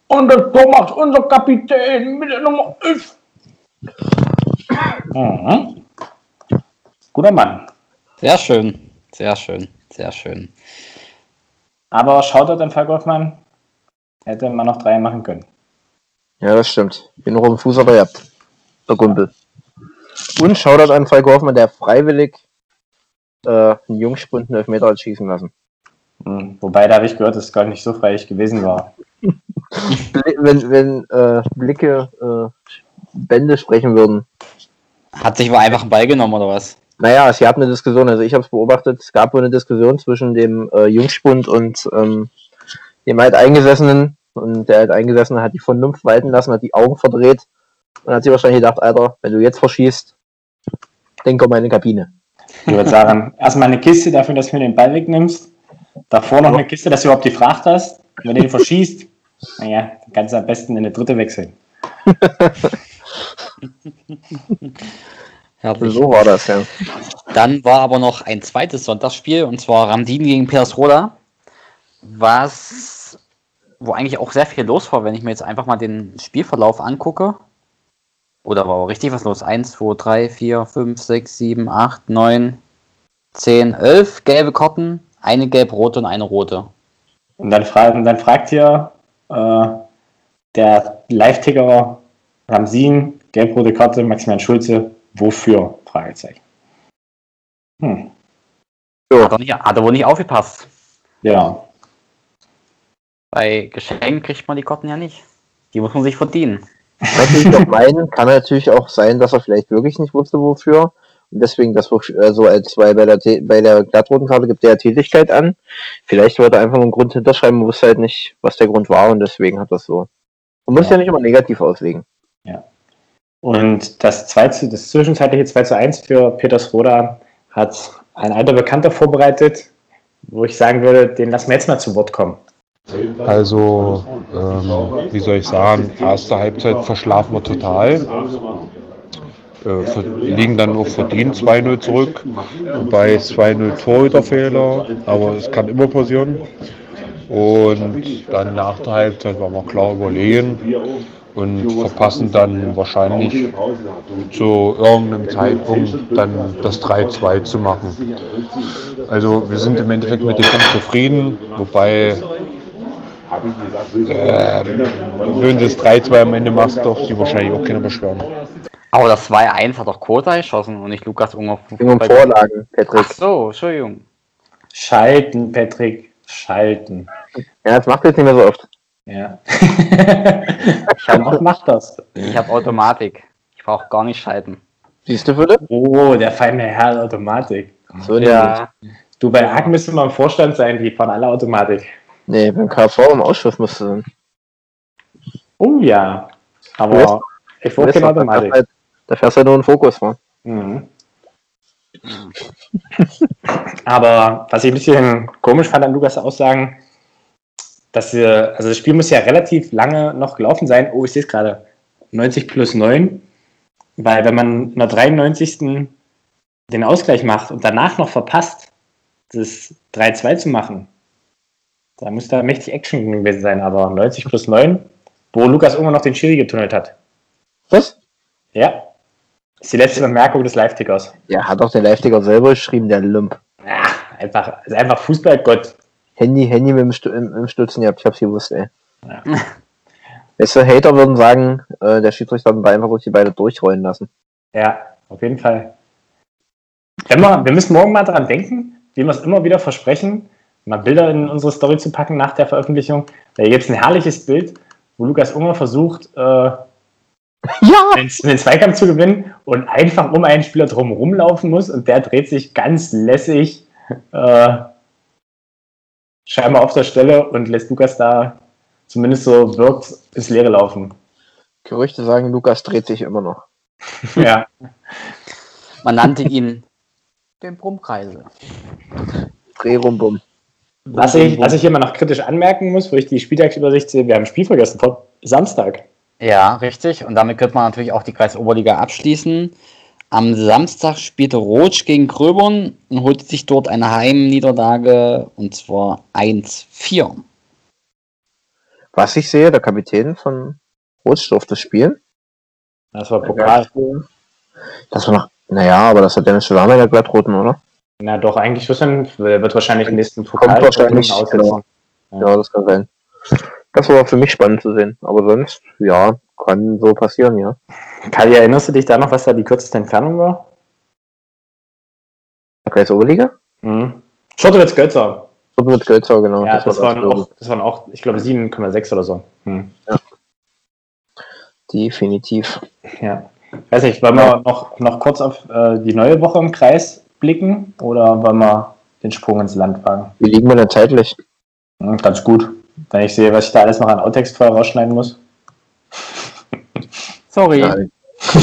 Und das Tor macht unser Kapitän mit der Nummer 11. Mhm. Guter Mann. Sehr schön, sehr schön, sehr schön. Aber Shoutout an Falk Hoffmann. Hätte man noch drei machen können. Ja, das stimmt. Bin noch im Fuß aber gehabt. Der Kumpel. Und Shoutout an Falk Hoffmann, der freiwillig äh, einen Jungspund einen Elfmeter hat schießen lassen. Hm. Wobei, da habe ich gehört, dass es gar nicht so freilich gewesen war. [laughs] Wenn, wenn äh, Blicke äh, Bände sprechen würden. Hat sich wohl einfach einen Ball genommen oder was? Naja, es gab eine Diskussion, also ich habe es beobachtet, es gab wohl eine Diskussion zwischen dem äh, Jungspund und ähm, dem Alteingesessenen. Und der Alteingesessene hat die Vernunft walten lassen, hat die Augen verdreht und hat sich wahrscheinlich gedacht, Alter, wenn du jetzt verschießt, denk um meine Kabine. Ich würde sagen, erstmal eine Kiste dafür, dass du mir den Ball wegnimmst. Davor noch eine Kiste, dass du überhaupt die Fracht hast. Und wenn du den verschießt, naja, dann kannst du am besten in eine dritte wechseln. [laughs] Herrlich. So war das, ja. Dann war aber noch ein zweites Sonntagsspiel und zwar Ramdin gegen Petersroda, was wo eigentlich auch sehr viel los war, wenn ich mir jetzt einfach mal den Spielverlauf angucke. Oder war auch richtig was los? 1, 2, 3, 4, 5, 6, 7, 8, 9, 10, 11 gelbe Karten, eine gelb-rote und eine rote. Und dann, fra und dann fragt hier äh, der Live-Ticker Ramsin, gelb-rote Karte, Maximilian Schulze, wofür? Fragezeichen. Hm. Hat er, nicht, hat er wohl nicht aufgepasst. Ja, Bei Geschenken kriegt man die Karten ja nicht. Die muss man sich verdienen. [laughs] natürlich auch meinen, kann natürlich auch sein, dass er vielleicht wirklich nicht wusste, wofür. Und deswegen das so als weil bei der bei der glattroten Karte gibt er ja Tätigkeit an. Vielleicht wollte er einfach nur einen Grund hinterschreiben, und wusste halt nicht, was der Grund war und deswegen hat das so. Man muss Ja. ja nicht immer negativ auslegen. Und das, 2 zu, das zwischenzeitliche 2 zu 1 für Petersroda hat ein alter Bekannter vorbereitet, wo ich sagen würde, den lassen wir jetzt mal zu Wort kommen. Also, ähm, wie soll ich sagen, erste Halbzeit verschlafen wir total. Äh, liegen dann auch verdient 2-0 zurück. Bei 2-0 Torhüterfehler, aber es kann immer passieren. Und dann nach der Halbzeit waren wir klar überlegen und verpassen dann wahrscheinlich zu irgendeinem Zeitpunkt dann das 3-2 zu machen. Also wir sind im Endeffekt mit dem Punkt zufrieden, wobei äh, wenn du das 3-2 am Ende machst, doch die wahrscheinlich auch keiner beschweren. Aber das 2-1 hat doch Kota geschossen und nicht Lukas Unger. Ging um Vorlagen, Patrick. Ach so, Entschuldigung. Schalten, Patrick, schalten. Ja, das macht jetzt nicht mehr so oft. Ja. ich mach, [laughs] mach das. Ich habe Automatik. Ich brauche gar nicht schalten. Siehst du, Philipp? Oh, der feine Herr der Automatik. So ja. Du, bei AG müsste mal im Vorstand sein, die fahren alle Automatik. Nee, beim KV im Ausschuss musste sein. Oh ja. Aber ich wollte keine Automatik. Halt, da fährst du halt nur einen Fokus vor. Mhm. Aber was ich ein bisschen komisch fand an Lukas Aussagen, dass wir, also das Spiel muss ja relativ lange noch gelaufen sein. Oh, ich sehe es gerade. 90 plus 9. Weil wenn man in der 93. den Ausgleich macht und danach noch verpasst, das 3-2 zu machen, da muss da mächtig Action gewesen sein. Aber 90 plus 9, wo Lukas immer noch den Schiri getunnelt hat. Was? Ja. Das ist die letzte Bemerkung des Live-Tickers. Ja, hat auch der Live-Ticker selber geschrieben, der Lump. Ja, einfach, ist einfach Fußballgott. Handy, Handy mit dem, Stu im, im Stützen gehabt, ich hab's gewusst, ey. Ja. [laughs] Weißt du, Hater würden sagen, äh, der Schiedsrichter hat einfach durch die Beine durchrollen lassen. Ja, auf jeden Fall. Wenn wir, wir müssen morgen mal daran denken, wie wir es immer wieder versprechen, mal Bilder in unsere Story zu packen nach der Veröffentlichung. Da gibt es ein herrliches Bild, wo Lukas Unger versucht, äh, [laughs] Ja! den, den Zweikampf zu gewinnen und einfach um einen Spieler drum rumlaufen muss und der dreht sich ganz lässig äh, scheinbar auf der Stelle und lässt Lukas da zumindest so wirkt ins Leere laufen. Gerüchte sagen, Lukas dreht sich immer noch. [laughs] [laughs] Ja. Man nannte ihn den Brummkreisel. Dreh rum, bumm. Was ich, was ich hier mal noch kritisch anmerken muss, wo ich die Spieltagsübersicht sehe, wir haben ein Spiel vergessen vor Samstag. Ja, richtig. Und damit könnte man natürlich auch die Kreisoberliga abschließen. Am Samstag spielte Rotsch gegen Gröbern und holte sich dort eine Heimniederlage und zwar 1-4. was ich sehe, der Kapitän von Rotsch durfte spielen. Das war Pokal. Das war noch, naja, aber das hat Dennis Schwärmer der Glattroten, oder? Na doch, eigentlich wissen, wird wahrscheinlich im nächsten Kommt Pokal wahrscheinlich, aussetzen. genau. Ja, das kann sein. Das war für mich spannend zu sehen. Aber sonst, ja, kann so passieren, ja. Kali, erinnerst du dich da noch, was da die kürzeste Entfernung war? Kreis Oberliga? Mhm. Schottowitz Götzer. So mit Gölzer, genau. Ja, das, war waren auch, das waren auch, ich glaube, 7,6 oder so. Hm. Definitiv. Ja. Weiß nicht, wollen wir noch, noch kurz auf äh, die neue Woche im Kreis blicken oder wollen wir den Sprung ins Land wagen? Wie liegen wir denn zeitlich? Hm, ganz gut. Wenn ich sehe, was ich da alles noch an Outtext vorher rausschneiden muss. Sorry. Ja, können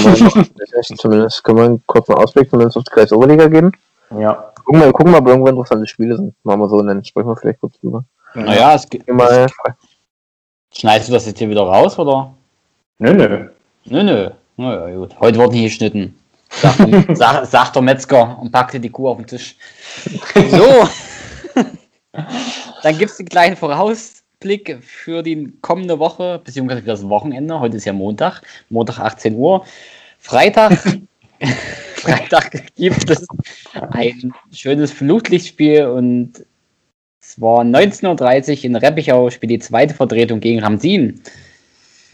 wir, zumindest können wir einen kurzen Ausblick zumindest auf die Kreis Oberliga geben. Ja. Gucken wir, gucken wir, ob irgendwo interessante Spiele sind. Machen wir so und dann sprechen wir vielleicht kurz drüber. Naja, es geht. Geh Mal, Schneidest du das jetzt hier wieder raus, oder? Nö, nö. Nö, nö. Naja, gut. Heute wurde nicht geschnitten. Sagt, der- sag, [laughs] sagt der Metzger und packte die Kuh auf den Tisch. So. [laughs] Dann gibt es den kleinen Vorausblick für die kommende Woche, beziehungsweise für das Wochenende. Heute ist ja Montag. Montag 18 Uhr. Freitag. [laughs] Freitag gibt es ein schönes Flutlichtspiel und zwar 19.30 Uhr in Reppichau spielt die zweite Vertretung gegen Ramsin.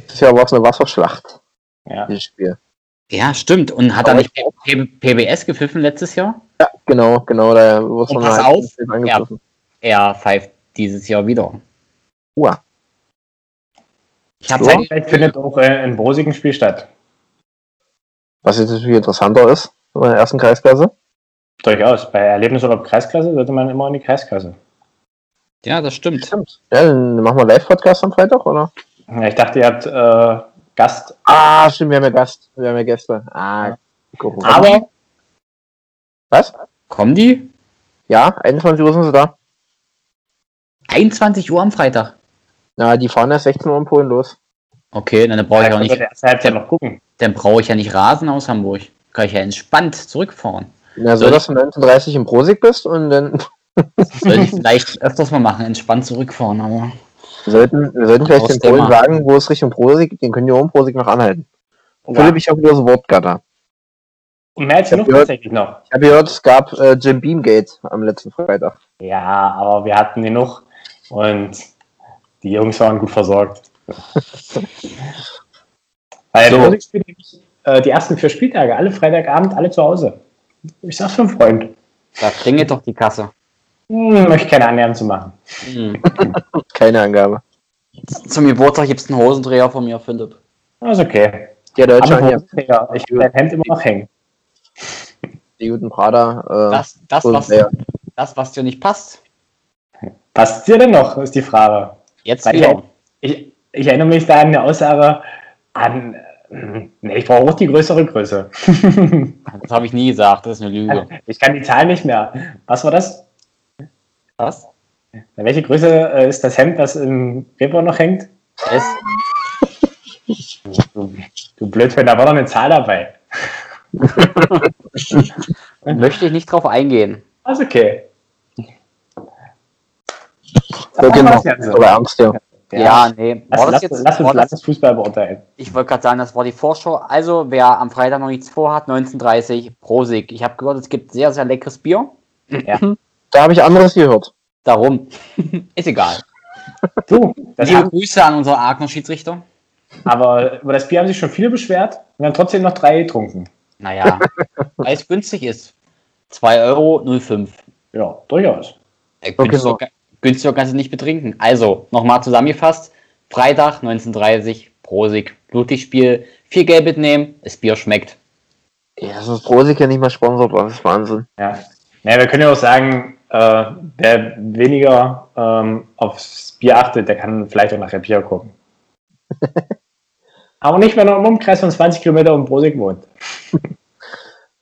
das Jahr war es eine Wasserschlacht, Ja. dieses Spiel. Ja, stimmt. Und hat er nicht PBS gepfiffen letztes Jahr? Ja, genau, genau, da wurde Und pass auf, angegriffen. Er pfeift dieses Jahr wieder. Uah. Ich habe Vielleicht findet auch äh, ein Brosig ein Spiel statt. Was jetzt natürlich interessanter ist, in der ersten Kreisklasse. Durchaus. Bei Erlebnisurlaub Kreisklasse sollte man immer in die Kreisklasse. ja, das stimmt. Stimmt. Ja, dann machen wir Live-Podcast am Freitag, oder? Ja, ich dachte, ihr habt äh, Gast. Ah, stimmt, wir haben ja Gast. Wir haben ja Gäste. Ah, gucken. Aber Was? Kommen die? Ja, 21 Uhr sind sie da. 21 Uhr am Freitag. Na, die fahren erst 16 Uhr in Polen los. Okay, dann brauche ich auch ja, nicht, Halbzeit noch gucken. dann brauche ich ja nicht Rasen aus Hamburg. Kann ich ja entspannt zurückfahren. Na, so, Soll- dass du 19.30 im Prosig bist und dann Sollte ich [laughs] vielleicht öfters mal machen, entspannt zurückfahren, aber. wir sollten, wir sollten vielleicht den Polen sagen, wo es Richtung Prosig, den können die auch im Prosig noch anhalten. Philipp, ich habe wieder das Wort Gatter. Und mehr als genug Ja. tatsächlich noch. Ich habe gehört, es gab äh, Jim Beamgate am letzten Freitag. Ja, aber wir hatten genug und die Jungs waren gut versorgt. Weil So. der Brosig spielt nämlich, äh, die ersten vier Spieltage, alle Freitagabend, alle zu Hause. Ich sag's für einen Freund. Da klingelt doch die Kasse. Hm, möchte keine Angaben zu machen. Hm. [laughs] Keine Angabe. Zum Geburtstag gibt es einen Hosendreher von mir, Philipp. Das ist okay. Der Deutsche Hosenträger, ich habe dein Hemd immer noch hängen. die guten Prada. Äh, Das, das, was, das, was dir nicht passt. Passt dir denn noch, ist die Frage. Jetzt wieder. Ich, ich erinnere mich da an eine Aussage an. äh, Nee, ich brauche auch die größere Größe. [laughs] Das habe ich nie gesagt, das ist eine Lüge. ich kann die Zahl nicht mehr. Was war das? Was? Welche Größe äh, ist das Hemd, das im Februar noch hängt? Es, Du, du Blödfan, da war doch eine Zahl dabei. [laughs] möchte ich nicht drauf eingehen. Alles okay. So, genau. das Ganze. Aber ernst, ja. Ja, nee. Lass, das lass, jetzt, lass uns war das, Landesfußball beurteilen. ich wollte gerade sagen, das war die Vorschau. Also, wer am Freitag noch nichts vorhat, 19.30 Prosig. Ich habe gehört, es gibt sehr, sehr leckeres Bier. [laughs] Da habe ich anderes gehört. Darum. [laughs] ist egal. [laughs] Du, das Liebe haben, Grüße an unsere Agner Schiedsrichter. aber über das Bier haben sich schon viele beschwert und haben trotzdem noch drei getrunken. Naja, weil es günstig ist. 2,05 Euro. Ja, durchaus. Äh, Okay, so. Günstiger kannst du nicht betrinken. Also, nochmal zusammengefasst. Freitag 19.30 Prosig, Blutlichtspiel. Vier Gelb mitnehmen, das Bier schmeckt. Ja, das ist Prosig ja nicht mal sponsort, das ist Wahnsinn. Ja. Naja, wir können ja auch sagen, äh, wer weniger ähm, aufs Bier achtet, der kann vielleicht auch nach Bier gucken. [laughs] Aber nicht, wenn er im Umkreis von 20 Kilometer um Brosig wohnt.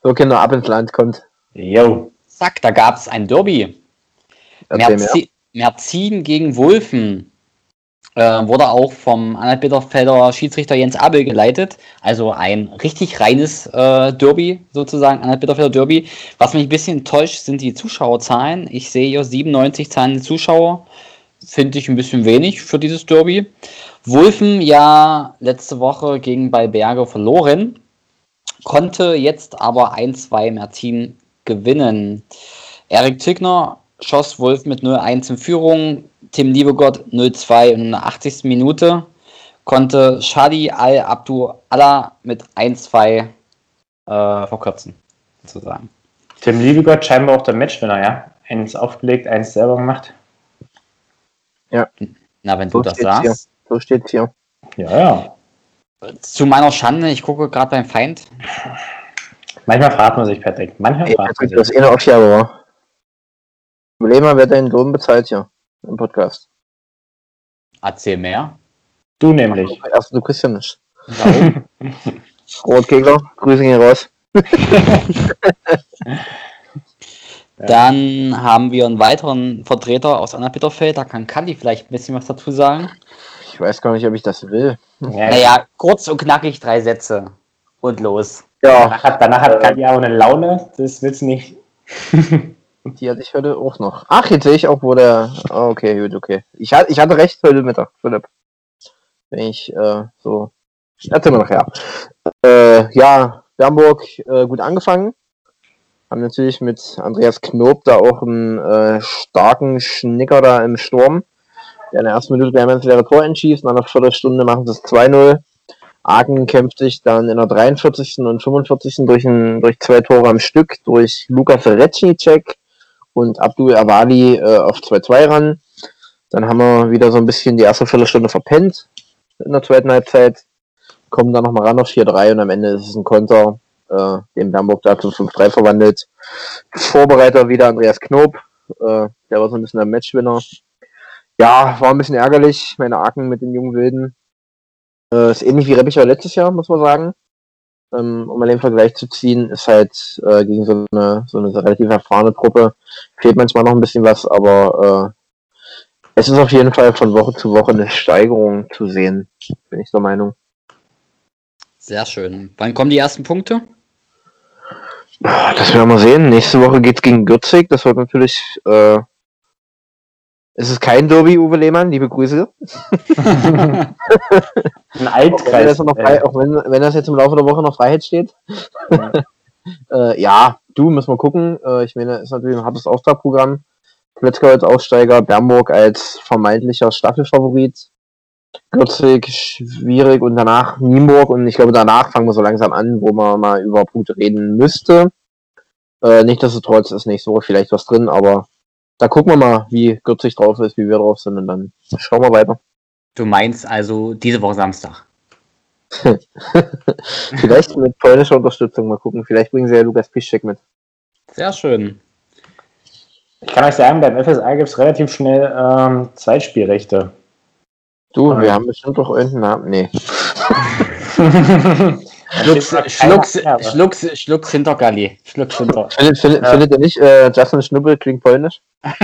So Kinder ab ins Land kommt. Jo. Zack, da gab es ein Derby. Erzähl mehr. Merzi Merzin gegen Wulfen. Äh, wurde auch vom Anhalt-Bitterfelder Schiedsrichter Jens Abel geleitet. Also ein richtig reines äh, Derby, sozusagen, Anhalt-Bitterfelder Derby. Was mich ein bisschen enttäuscht, sind die Zuschauerzahlen. Ich sehe hier 97 zahlende Zuschauer, finde ich ein bisschen wenig für dieses Derby. Wulfen ja letzte Woche gegen Balberge verloren, konnte jetzt aber 1-2 Mertin gewinnen. Erik Tickner schoss Wolf mit 0-1 in Führung, Tim Liebegott 0-2 in der 80. Minute, konnte Shadi Al-Abdu Allah mit 1-2 äh, verkürzen, sozusagen. Tim Liebegott scheinbar auch der Matchwinner, ja? Eins aufgelegt, eins selber gemacht. Ja. Na, wenn du So das steht's hier. sagst. So steht's hier. Ja, ja. Zu meiner Schande, ich gucke gerade beim Feind. Manchmal fragt man sich, Patrick. Manchmal Ey, fragt man Patrick, das sich. ist eh eine Aufgabe, war. Überleg mal, wer deinen Lohn bezahlt hier im Podcast. Erzähl mehr. Du nämlich. Erst du kriegst ja nicht. Warum? [laughs] Rotkegler, Grüße gehen raus. [laughs] Dann haben wir einen weiteren Vertreter aus Anna-Bitterfeld. Da kann Kalli vielleicht ein bisschen was dazu sagen. Ich weiß gar nicht, ob ich das will. Ja, Naja, kurz und knackig drei Sätze. Und los. Ja, Danach hat, danach hat Katja auch eine Laune, das willst du nicht. [laughs] die hatte ich heute auch noch. Ach, jetzt sehe ich auch, wo der. Ah, okay, gut, okay. Ich, hat, ich hatte recht heute Mittag, Philipp. Wenn ich äh, so. Erzähl mal nachher. Äh, ja, Bernburg äh, gut angefangen. Haben natürlich mit Andreas Knob da auch einen äh, starken Schnicker da im Sturm. Der in der ersten Minute mal ins leere Tor entschießt. Nach einer Viertelstunde machen sie es 2-0. Aachen kämpft sich dann in der 43. und 45. durch, ein, durch zwei Tore am Stück, durch Lukas Recnicek und Abdul Awali äh, auf 2-2 ran. Dann haben wir wieder so ein bisschen die erste Viertelstunde verpennt in der zweiten Halbzeit. Kommen dann nochmal ran auf 4-3 und am Ende ist es ein Konter, äh, den Bernburg da zum 5-3 verwandelt. Vorbereiter wieder Andreas Knob, äh, der war so ein bisschen der Matchwinner. Ja, war ein bisschen ärgerlich, meine Aachen mit den jungen Wilden. Äh, ist ähnlich wie Reppicher letztes Jahr, muss man sagen. Ähm, um mal den Vergleich zu ziehen, ist halt äh, gegen so eine, so eine relativ erfahrene Truppe. Fehlt manchmal noch ein bisschen was, aber äh, es ist auf jeden Fall von Woche zu Woche eine Steigerung zu sehen, bin ich der Meinung. Sehr schön. Wann kommen die ersten Punkte? Das werden wir sehen. Nächste Woche geht's gegen Gürzig. Das wird natürlich. Äh, es ist kein Derby, Uwe Lehmann. Liebe Grüße. [laughs] Ein Auch wenn, Altkreis. das frei, auch wenn, wenn das jetzt im Laufe der Woche noch Freiheit steht. [laughs] äh, ja, du, müssen wir gucken. Äh, ich meine, ist natürlich ein hartes Auftragprogramm. Kletzger als Aussteiger, Bernburg als vermeintlicher Staffelfavorit. Gürzig schwierig und danach Nienburg und ich glaube danach fangen wir so langsam an, wo man mal über Punkte reden müsste. Äh, Nichtsdestotrotz ist nicht so vielleicht was drin, aber da gucken wir mal, wie Gürzig drauf ist, wie wir drauf sind und dann schauen wir weiter. Du meinst also diese Woche Samstag. [laughs] Vielleicht mit polnischer Unterstützung mal gucken. Vielleicht bringen sie ja Lukas Piszczek mit. Sehr schön. Ich kann euch sagen, beim FSA gibt es relativ schnell ähm, Zweitspielrechte. Du, Ah. wir haben bestimmt doch irgendeinen Namen. Nee. [laughs] [laughs] Schlucks, Schlucks, Schlucks, Schlucks hinter Galli. Schlucks hinter. [laughs] Findet, findet, findet ihr nicht, äh, Justin Schnubbel klingt polnisch? [laughs]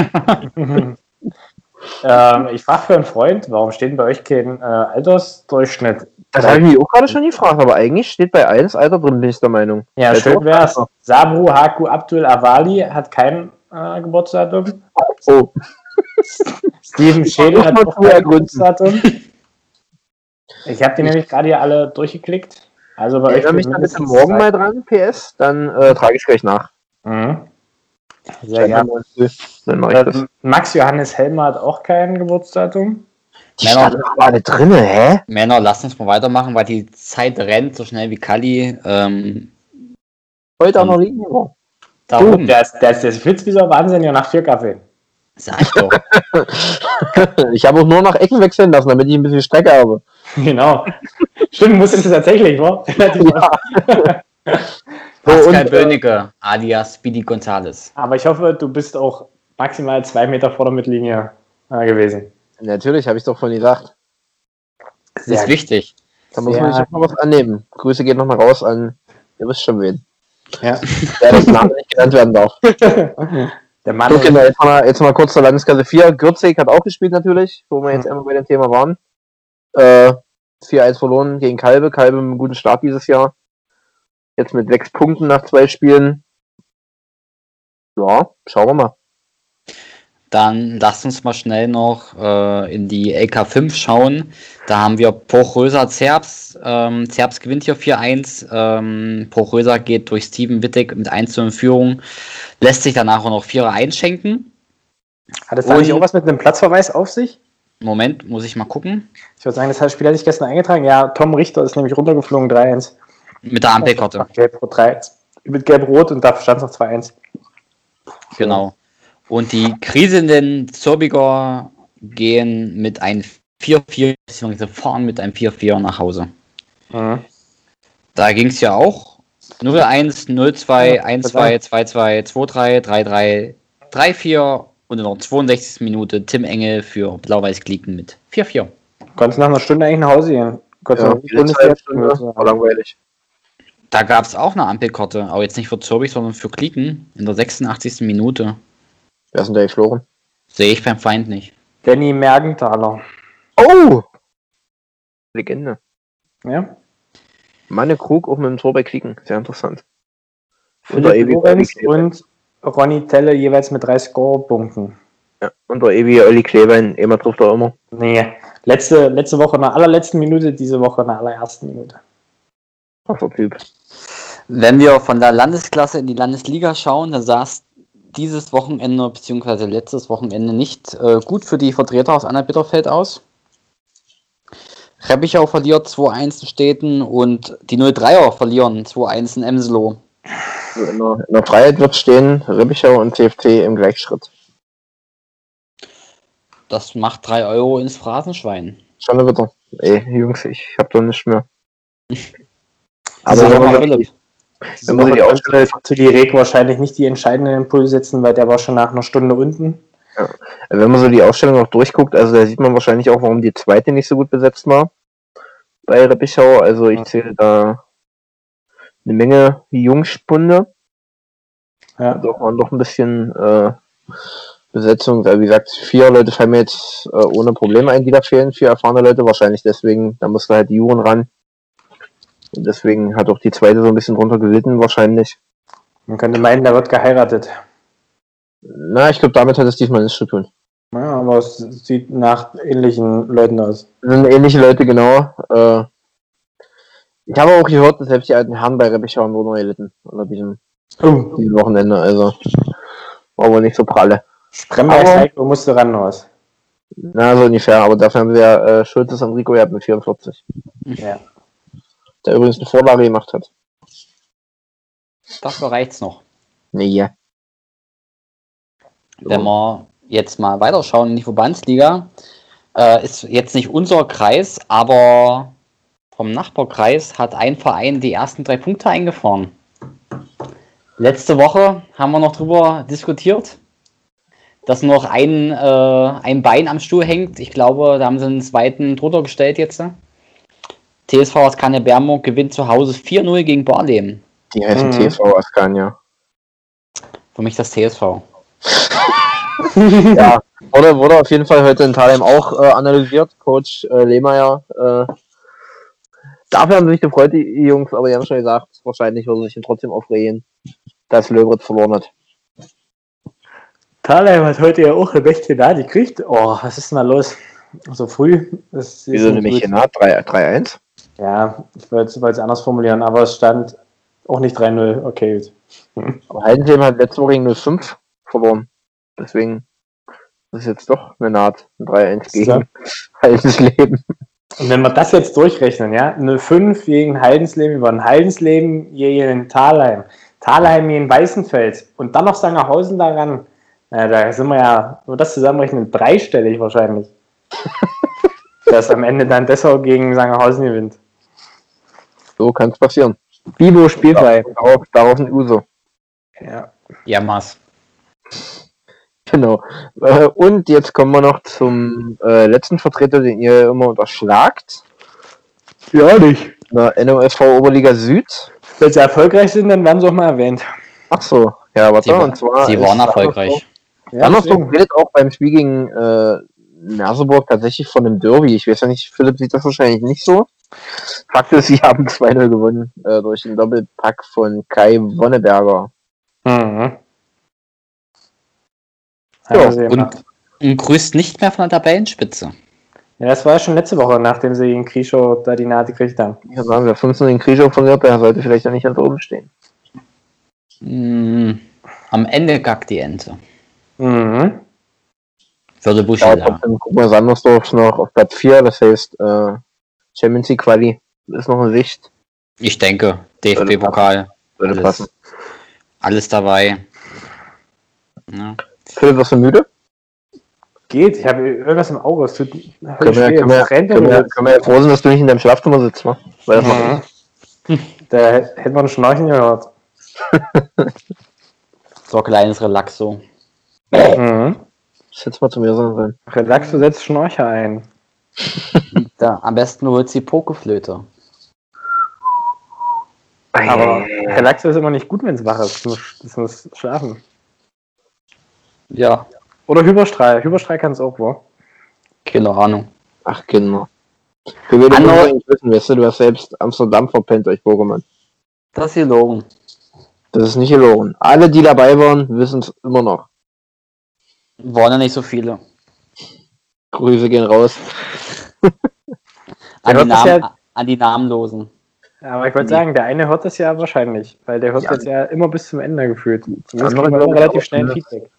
ähm, ich frage für einen Freund, warum steht bei euch kein äh, Altersdurchschnitt? Das habe ich mich auch gerade schon gefragt, aber eigentlich steht bei 1 Alter drin, bin ich der Meinung. Ja, Also, schön wär's. Sabru Haku Abdul Awali hat kein äh, Geburtsdatum. Oh, [laughs] Steven Schädel hat auch früher kein. Geburtsdatum. Ich habe die nämlich gerade hier alle durchgeklickt. Also bei euch erinnere mich steht da bitte morgen mal dran, PS, dann äh, trage ich gleich nach. Mhm. Sehr gerne. Dann mache ich das. Äh, Max Johannes Helmer hat auch kein Geburtsdatum. Die aber alle drinne, hä? Männer, lasst uns mal weitermachen, weil die Zeit rennt so schnell wie Kalli. Ähm, Heute auch noch liegen. Du, darum, der ist, der ist, der flitzt wie so ein Wahnsinniger nach vier Kaffee. sag ich doch. [laughs] Ich habe auch nur nach Ecken wechseln lassen, damit ich ein bisschen Strecke habe. [laughs] Genau. Stimmt, musstest du tatsächlich, wa? [laughs] [laughs] Oft. [laughs] Pascal und, äh, Böhnecke, alias Speedy Gonzales. Aber ich hoffe, du bist auch maximal zwei Meter vor der Mittellinie äh, gewesen. Natürlich, habe ich doch von gesagt. Das ist wichtig. Da muss man sich auch mal was annehmen. Grüße gehen nochmal raus an, ihr wisst schon wen. Ja. Der das Name nicht genannt werden darf. Der Mann. So, Kinder, jetzt mal, jetzt mal kurz zur Landesklasse 4. Gürzig hat auch gespielt natürlich, wo wir jetzt immer bei dem Thema waren. Äh, 4-1 verloren gegen Kalbe. Kalbe mit einem guten Start dieses Jahr. Jetzt mit sechs Punkten nach zwei Spielen. Ja, schauen wir mal. Dann lasst uns mal schnell noch äh, in die LK5 schauen. Da haben wir Prochröser Zerbs. Ähm, Zerbs gewinnt hier 4-1. Ähm, Prochröser geht durch Steven Wittek mit 1 in Führung. Lässt sich danach auch noch 4 einschenken. Hat es da Und- nicht auch was mit einem Platzverweis auf sich? Moment, muss ich mal gucken. Ich würde sagen, das hat Spiel hatte ich gestern eingetragen. Ja, Tom Richter ist nämlich runtergeflogen, 3-1. Mit der Ampelkarte. Gelb-Rot 3 Mit Gelb-Rot und da stand es noch 2-1. Genau. Und die krisenden Zürbiger gehen mit einem 4-4, beziehungsweise fahren mit einem 4-4 nach Hause. Mhm. Da ging es ja auch 0-1, 0-2, 1-2, 2-2, 2-3, 3-3, 3-4 und in der 62. Minute Tim Engel für Blau-Weiß Glieken mit 4-4. Konntest nach einer Stunde eigentlich nach Hause gehen. Konntest Ja, Bundesliga war langweilig. Da gab es auch eine Ampelkarte, aber jetzt nicht für Zürbich, sondern für Glieken in der 86. Minute. Wer ist denn da geflogen? Sehe ich beim Feind nicht. Danny Mergenthaler. Oh! Legende. Ja. Manne Krug auch mit dem Tor bei Klicken. Sehr interessant. Philipp Ewi- Lorenz und Ronny Telle jeweils mit drei Scorepunkten. Ja. Und der ewige Olli Klebein, immer trifft er immer. Nee, letzte, letzte Woche in der allerletzten Minute, diese Woche in der allerersten Minute. Krasser Typ. Wenn wir von der Landesklasse in die Landesliga schauen, dann sah es dieses Wochenende bzw. letztes Wochenende nicht äh, gut für die Vertreter aus Anna-Bitterfeld aus. Reppichau verliert 2-1 in Städten und die 03er verlieren 2-1 in Emslow. Also in, der, in der Freiheit wird stehen Ribbichau und CFC im Gleichschritt. Das macht 3 Euro ins Phrasenschwein. Schon wieder. Ey, Jungs, ich hab doch nichts mehr. [laughs] Also, Aber wenn man, Philipp. wenn man so die Ausstellung Zu die Reg wahrscheinlich nicht die entscheidenden Impulse setzen, weil der war schon nach einer Stunde unten. Wenn man so die Ausstellung noch durchguckt, also da sieht man wahrscheinlich auch, warum die zweite nicht so gut besetzt war bei Reppichau. Also ich zähle da eine Menge Jungspunde. Ja. Also auch noch ein bisschen äh, Besetzung. Also wie gesagt, vier Leute fallen mir jetzt äh, ohne Probleme ein, die da fehlen. Vier erfahrene Leute wahrscheinlich deswegen. Da musste halt die Juren ran. Und deswegen hat auch die zweite so ein bisschen drunter gelitten wahrscheinlich. Man könnte meinen, der wird geheiratet. Na, ich glaube, damit hat es diesmal nichts zu tun. Ja, aber es sieht nach ähnlichen Leuten aus. Das sind ähnliche Leute, genau. Äh, ich habe auch gehört, dass selbst die alten Herren bei Reppichau wurden gelitten unter diesem, Oh. diesem Wochenende. Also war wohl nicht so pralle. Spremberg Aber- Heiko musste ran aus. Na, so ungefähr. Aber dafür haben wir ja äh, Schulzes und Rico gehabt mit 44. Ja. Der übrigens eine Vorlage gemacht hat. Dafür reicht's noch. Nee, ja. Wenn wir jetzt mal weiterschauen in die Verbandsliga, äh, ist jetzt nicht unser Kreis, aber vom Nachbarkreis hat ein Verein die ersten drei Punkte eingefahren. Letzte Woche haben wir noch drüber diskutiert, dass noch ein, äh, ein Bein am Stuhl hängt. Ich glaube, da haben sie einen zweiten drunter gestellt jetzt. TSV aus Bermo gewinnt zu Hause 4-0 gegen Barleben. Die heißen Mhm. TV Askania. Für mich das TSV. [laughs] ja, wurde, wurde auf jeden Fall heute in Thalheim auch äh, analysiert. Coach äh, Lehmeier. Äh, dafür haben sie sich gefreut, die, die Jungs, aber die haben schon gesagt, wahrscheinlich würde sich trotzdem aufregen, dass Löwritz verloren hat. Thalheim hat heute ja auch eine Mächte gekriegt. Oh, was ist denn da los? So früh? Das ist Wieso nah? 3 3-1? Ja, ich wollte es anders formulieren, aber es stand auch nicht 3-0. Okay, gut. Aber Heidenheim hat letzte Woche gegen 05 verloren. Deswegen ist es jetzt doch eine Naht. Ein 3-1 gegen Heidensleben. Und wenn wir das jetzt durchrechnen, ja, eine 5 gegen Heidensleben über ein Heidensleben gegen Thalheim, Thalheim gegen Weißenfels und dann noch Sangerhausen daran, na, da sind wir ja, wenn wir das zusammenrechnen, dreistellig wahrscheinlich. [laughs] Dass am Ende dann Dessau gegen Sangerhausen gewinnt. So kann es passieren. Bibo spielfrei. Darauf, darauf ein Uso. Ja. Ja, Maß. Genau. Äh, und jetzt kommen wir noch zum äh, letzten Vertreter, den ihr immer unterschlagt. ja, nicht. Na, NOSV Oberliga Süd. Wenn sie erfolgreich sind, dann werden sie auch mal erwähnt. Ach so, ja, warte, Sie, und zwar. sie waren erfolgreich. Ja, Andersburg deswegen. redet auch beim Spiel gegen äh, Merseburg tatsächlich von einem Derby. Ich weiß ja nicht, Philipp sieht das wahrscheinlich nicht so. Fakt ist, sie [laughs] haben 2-0 gewonnen äh, durch den Doppelpack von Kai Wonneberger. Mhm. Ja, sie und-. Und grüßt nicht mehr von der Tabellenspitze. Ja, das war ja schon letzte Woche, nachdem sie gegen Krischow da die Nase gekriegt haben. Kann sagen, wer 15 den Krischow von der sollte vielleicht ja nicht ganz oben stehen. Hm, am Ende gackt die Ente. Mhm. Würde Buschi Ja, trotzdem gucken wir Sandersdorf noch auf Platz 4, das heißt äh, Champions League Quali ist noch in Sicht. Ich denke, DFB-Pokal, Würde Alles. passen. alles dabei. Ja. Philipp, wirst du müde? Geht, ich habe irgendwas im Auge. Es tut Können wir, können, wir, können, wir, können wir ja froh sein, dass du nicht in deinem Schlafzimmer sitzt, ne? Weil das macht Mhm. Da hätte man ein Schnorcheln gehört. So kleines Relaxo. Mhm. das hätte mal zu mir sagen sollen. Relax, du setzt Schnorcher ein. Da, am besten du holst die Pokeflöte. Aber Relaxo ist immer nicht gut, wenn es wach ist. Es muss, es muss schlafen. Ja, Oder Hyperstrahl. Hyperstrahl kann es auch, wo? keine Ahnung. Ach, Kinder. Du würdest Andere- nicht wissen, weißt du, du hast selbst Amsterdam verpennt durch Pokémon. Das ist gelogen. Das ist nicht gelogen. Alle, die dabei waren, wissen es immer noch. Waren ja nicht so viele. Grüße gehen raus. An Ja, die, das Namen, ja- an die Namenlosen. Aber ich wollte sagen, der eine hört das ja wahrscheinlich, weil der hört Ja. jetzt ja immer bis zum Ende gefühlt. Zumindest wir immer ich relativ schnell ein ne? Feedback.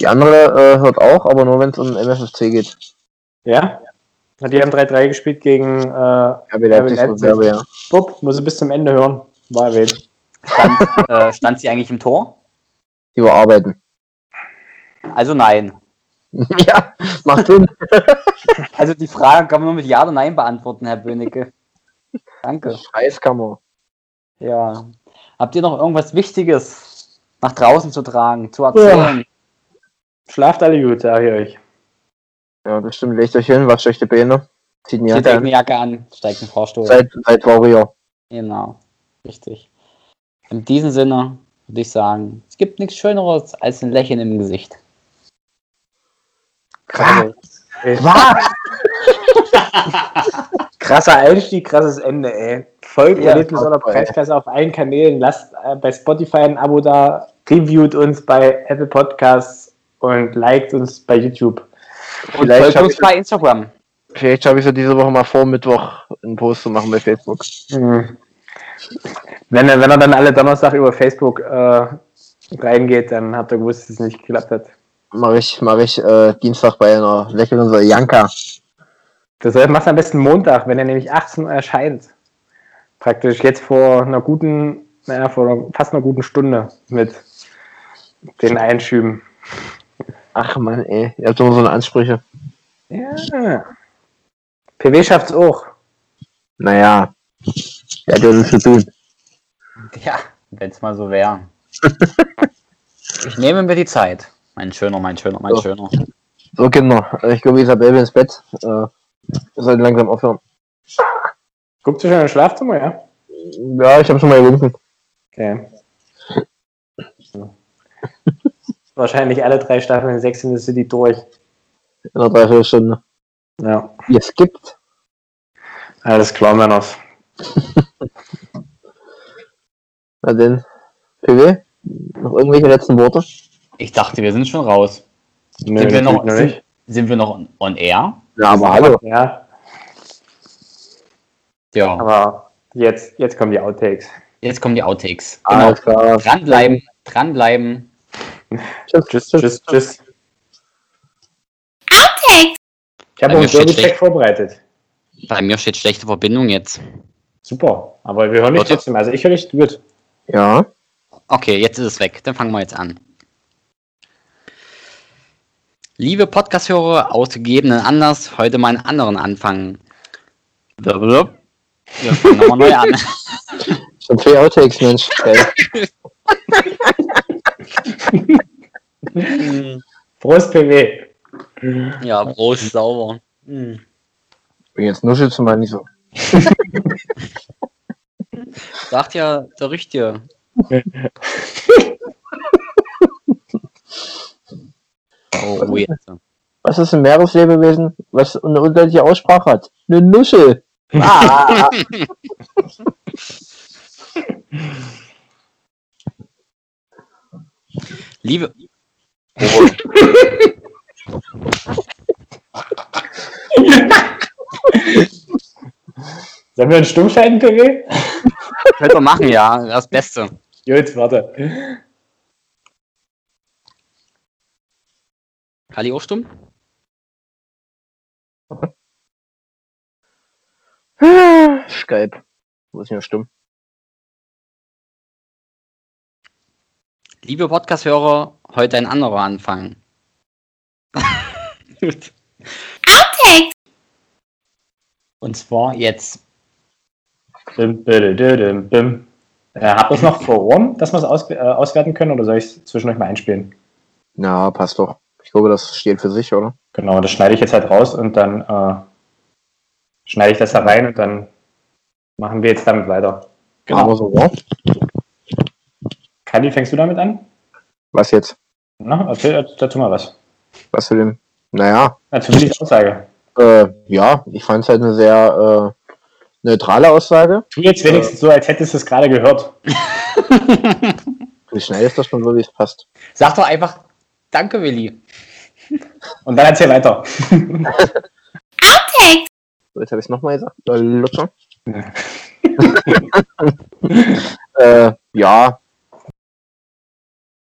Die andere äh, hört auch, aber nur wenn es um MFFC geht. Ja? Na, Die haben 3-3 gespielt gegen äh, RB Leipzig Leipzig. und Werbe, ja. Bob, muss ich bis zum Ende hören. War erwähnt. Stand, äh, stand sie eigentlich im Tor? Die überarbeiten. Also nein. [laughs] ja, macht Sinn. [laughs] Also die Frage kann man nur mit Ja oder Nein beantworten, Herr Böhnecke. Danke. Scheißkammer. Ja. Habt ihr noch irgendwas Wichtiges nach draußen zu tragen, zu erzählen? Schlaft alle gut, sag ich euch. Ja, das stimmt. Legt euch hin, wascht euch die Beine. Zieht eine Zieht Jacke euch an. eine Jacke an, steigt in den Fahrstuhl. Seid, seid Warrior. Genau. Richtig. In diesem Sinne würde ich sagen, es gibt nichts Schöneres als ein Lächeln im Gesicht. Krass. [laughs] Krasser Einstieg, krasses Ende, ey. Folgt Ja, Erlebnis oder. Preisklasse auf allen Kanälen. Lasst äh, bei Spotify ein Abo da. Reviewt uns bei Apple Podcasts und liked uns bei YouTube. Und Vielleicht folgt uns ich- bei Instagram. Vielleicht habe ich so diese Woche mal vor, Mittwoch einen Post zu machen bei Facebook. Mhm. Wenn, er- wenn er dann alle Donnerstag über Facebook äh, reingeht, dann habt ihr gewusst, dass es nicht geklappt hat. Mache ich, mach ich äh, Dienstag bei einer leckeren so Janka. Das macht am besten Montag, wenn er nämlich 18 Uhr erscheint. Praktisch jetzt vor einer guten, naja, vor einer, fast einer guten Stunde mit den Einschüben. Ach man, ey. Ihr habt immer so eine Ansprüche. Ja. PW schafft's auch. Naja. Er hat ja nichts zu tun. Ja, wenn es mal so wäre. [laughs] ich nehme mir die Zeit. Mein Schöner, mein Schöner, mein So. Schöner. So, Kinder. Ich glaube, Isabel will ins Bett. Äh, wir sollten langsam aufhören. Guckt ihr schon ins Schlafzimmer, ja? Ja, ich habe schon mal gewunken. Okay. [laughs] Wahrscheinlich alle drei Staffeln Sex in the City durch. In einer Dreiviertelstunde. Ja. Wie es gibt. Alles klar, Männers. Na denn. PW? Noch irgendwelche letzten Worte? Ich dachte, wir sind schon raus. Nö, sind, wir noch, sind, sind wir noch on- air? Ja, aber hallo. Ja, Ja. aber jetzt, jetzt kommen die Outtakes. Jetzt kommen die Outtakes. Genau. Alles klar. Dranbleiben, dranbleiben. Tschüss. Tschüss, tschüss, tschüss. Ich habe uns steht Derby schlecht. Check vorbereitet. Bei mir steht schlechte Verbindung jetzt. Super, aber wir hören dich trotzdem. Also ich höre dich gut. Ja. Okay, jetzt ist es weg. Dann fangen wir jetzt an. Liebe Podcast-Hörer, aus gegebenen Anlass, heute mal einen anderen Anfang. Blablabla. Wir fangen nochmal neu an. [laughs] Schon vier Outtakes, Mensch. [laughs] [laughs] Prost, PW. Ja, Prost, sauber. Hm. Jetzt nuschelst du mal nicht so. [laughs] Sagt ja der Richtige. [laughs] Oh, oh, jetzt. Was ist ein Meereslebewesen, was eine undeutliche Aussprache hat? Eine Nuschel. Ah. Liebe, Sollen wir einen Stumm schalten, PW? Könnt ihr machen, ja. Das Beste. Gut, warte. Kali auch stumm? Skype. Wo ist mir stumm? Liebe Podcast-Hörer, heute ein anderer Anfang. [laughs] Gut. Und zwar jetzt. Äh, habt ihr es noch vor Ohren, dass wir es aus, äh, auswerten können oder soll ich es zwischendurch mal einspielen? Na, passt doch. Ich glaube, das steht für sich, oder? Genau, das schneide ich jetzt halt raus und dann äh, schneide ich das da rein und dann machen wir jetzt damit weiter. Machen wir so, ja? Kali, fängst du damit an? Was jetzt? Na, erzähl dazu mal was. Was für den? Naja, Na, zu Willis Aussage. äh, ja, ich fand es halt eine sehr äh, neutrale Aussage. Tu jetzt wenigstens so, als hättest du es gerade gehört. [laughs] Du schneidest das schon so, wie es passt. Sag doch einfach Danke, Willi. Und dann erzähl weiter. So, jetzt habe ich es nochmal gesagt. Äh, Lutscher. äh, ja,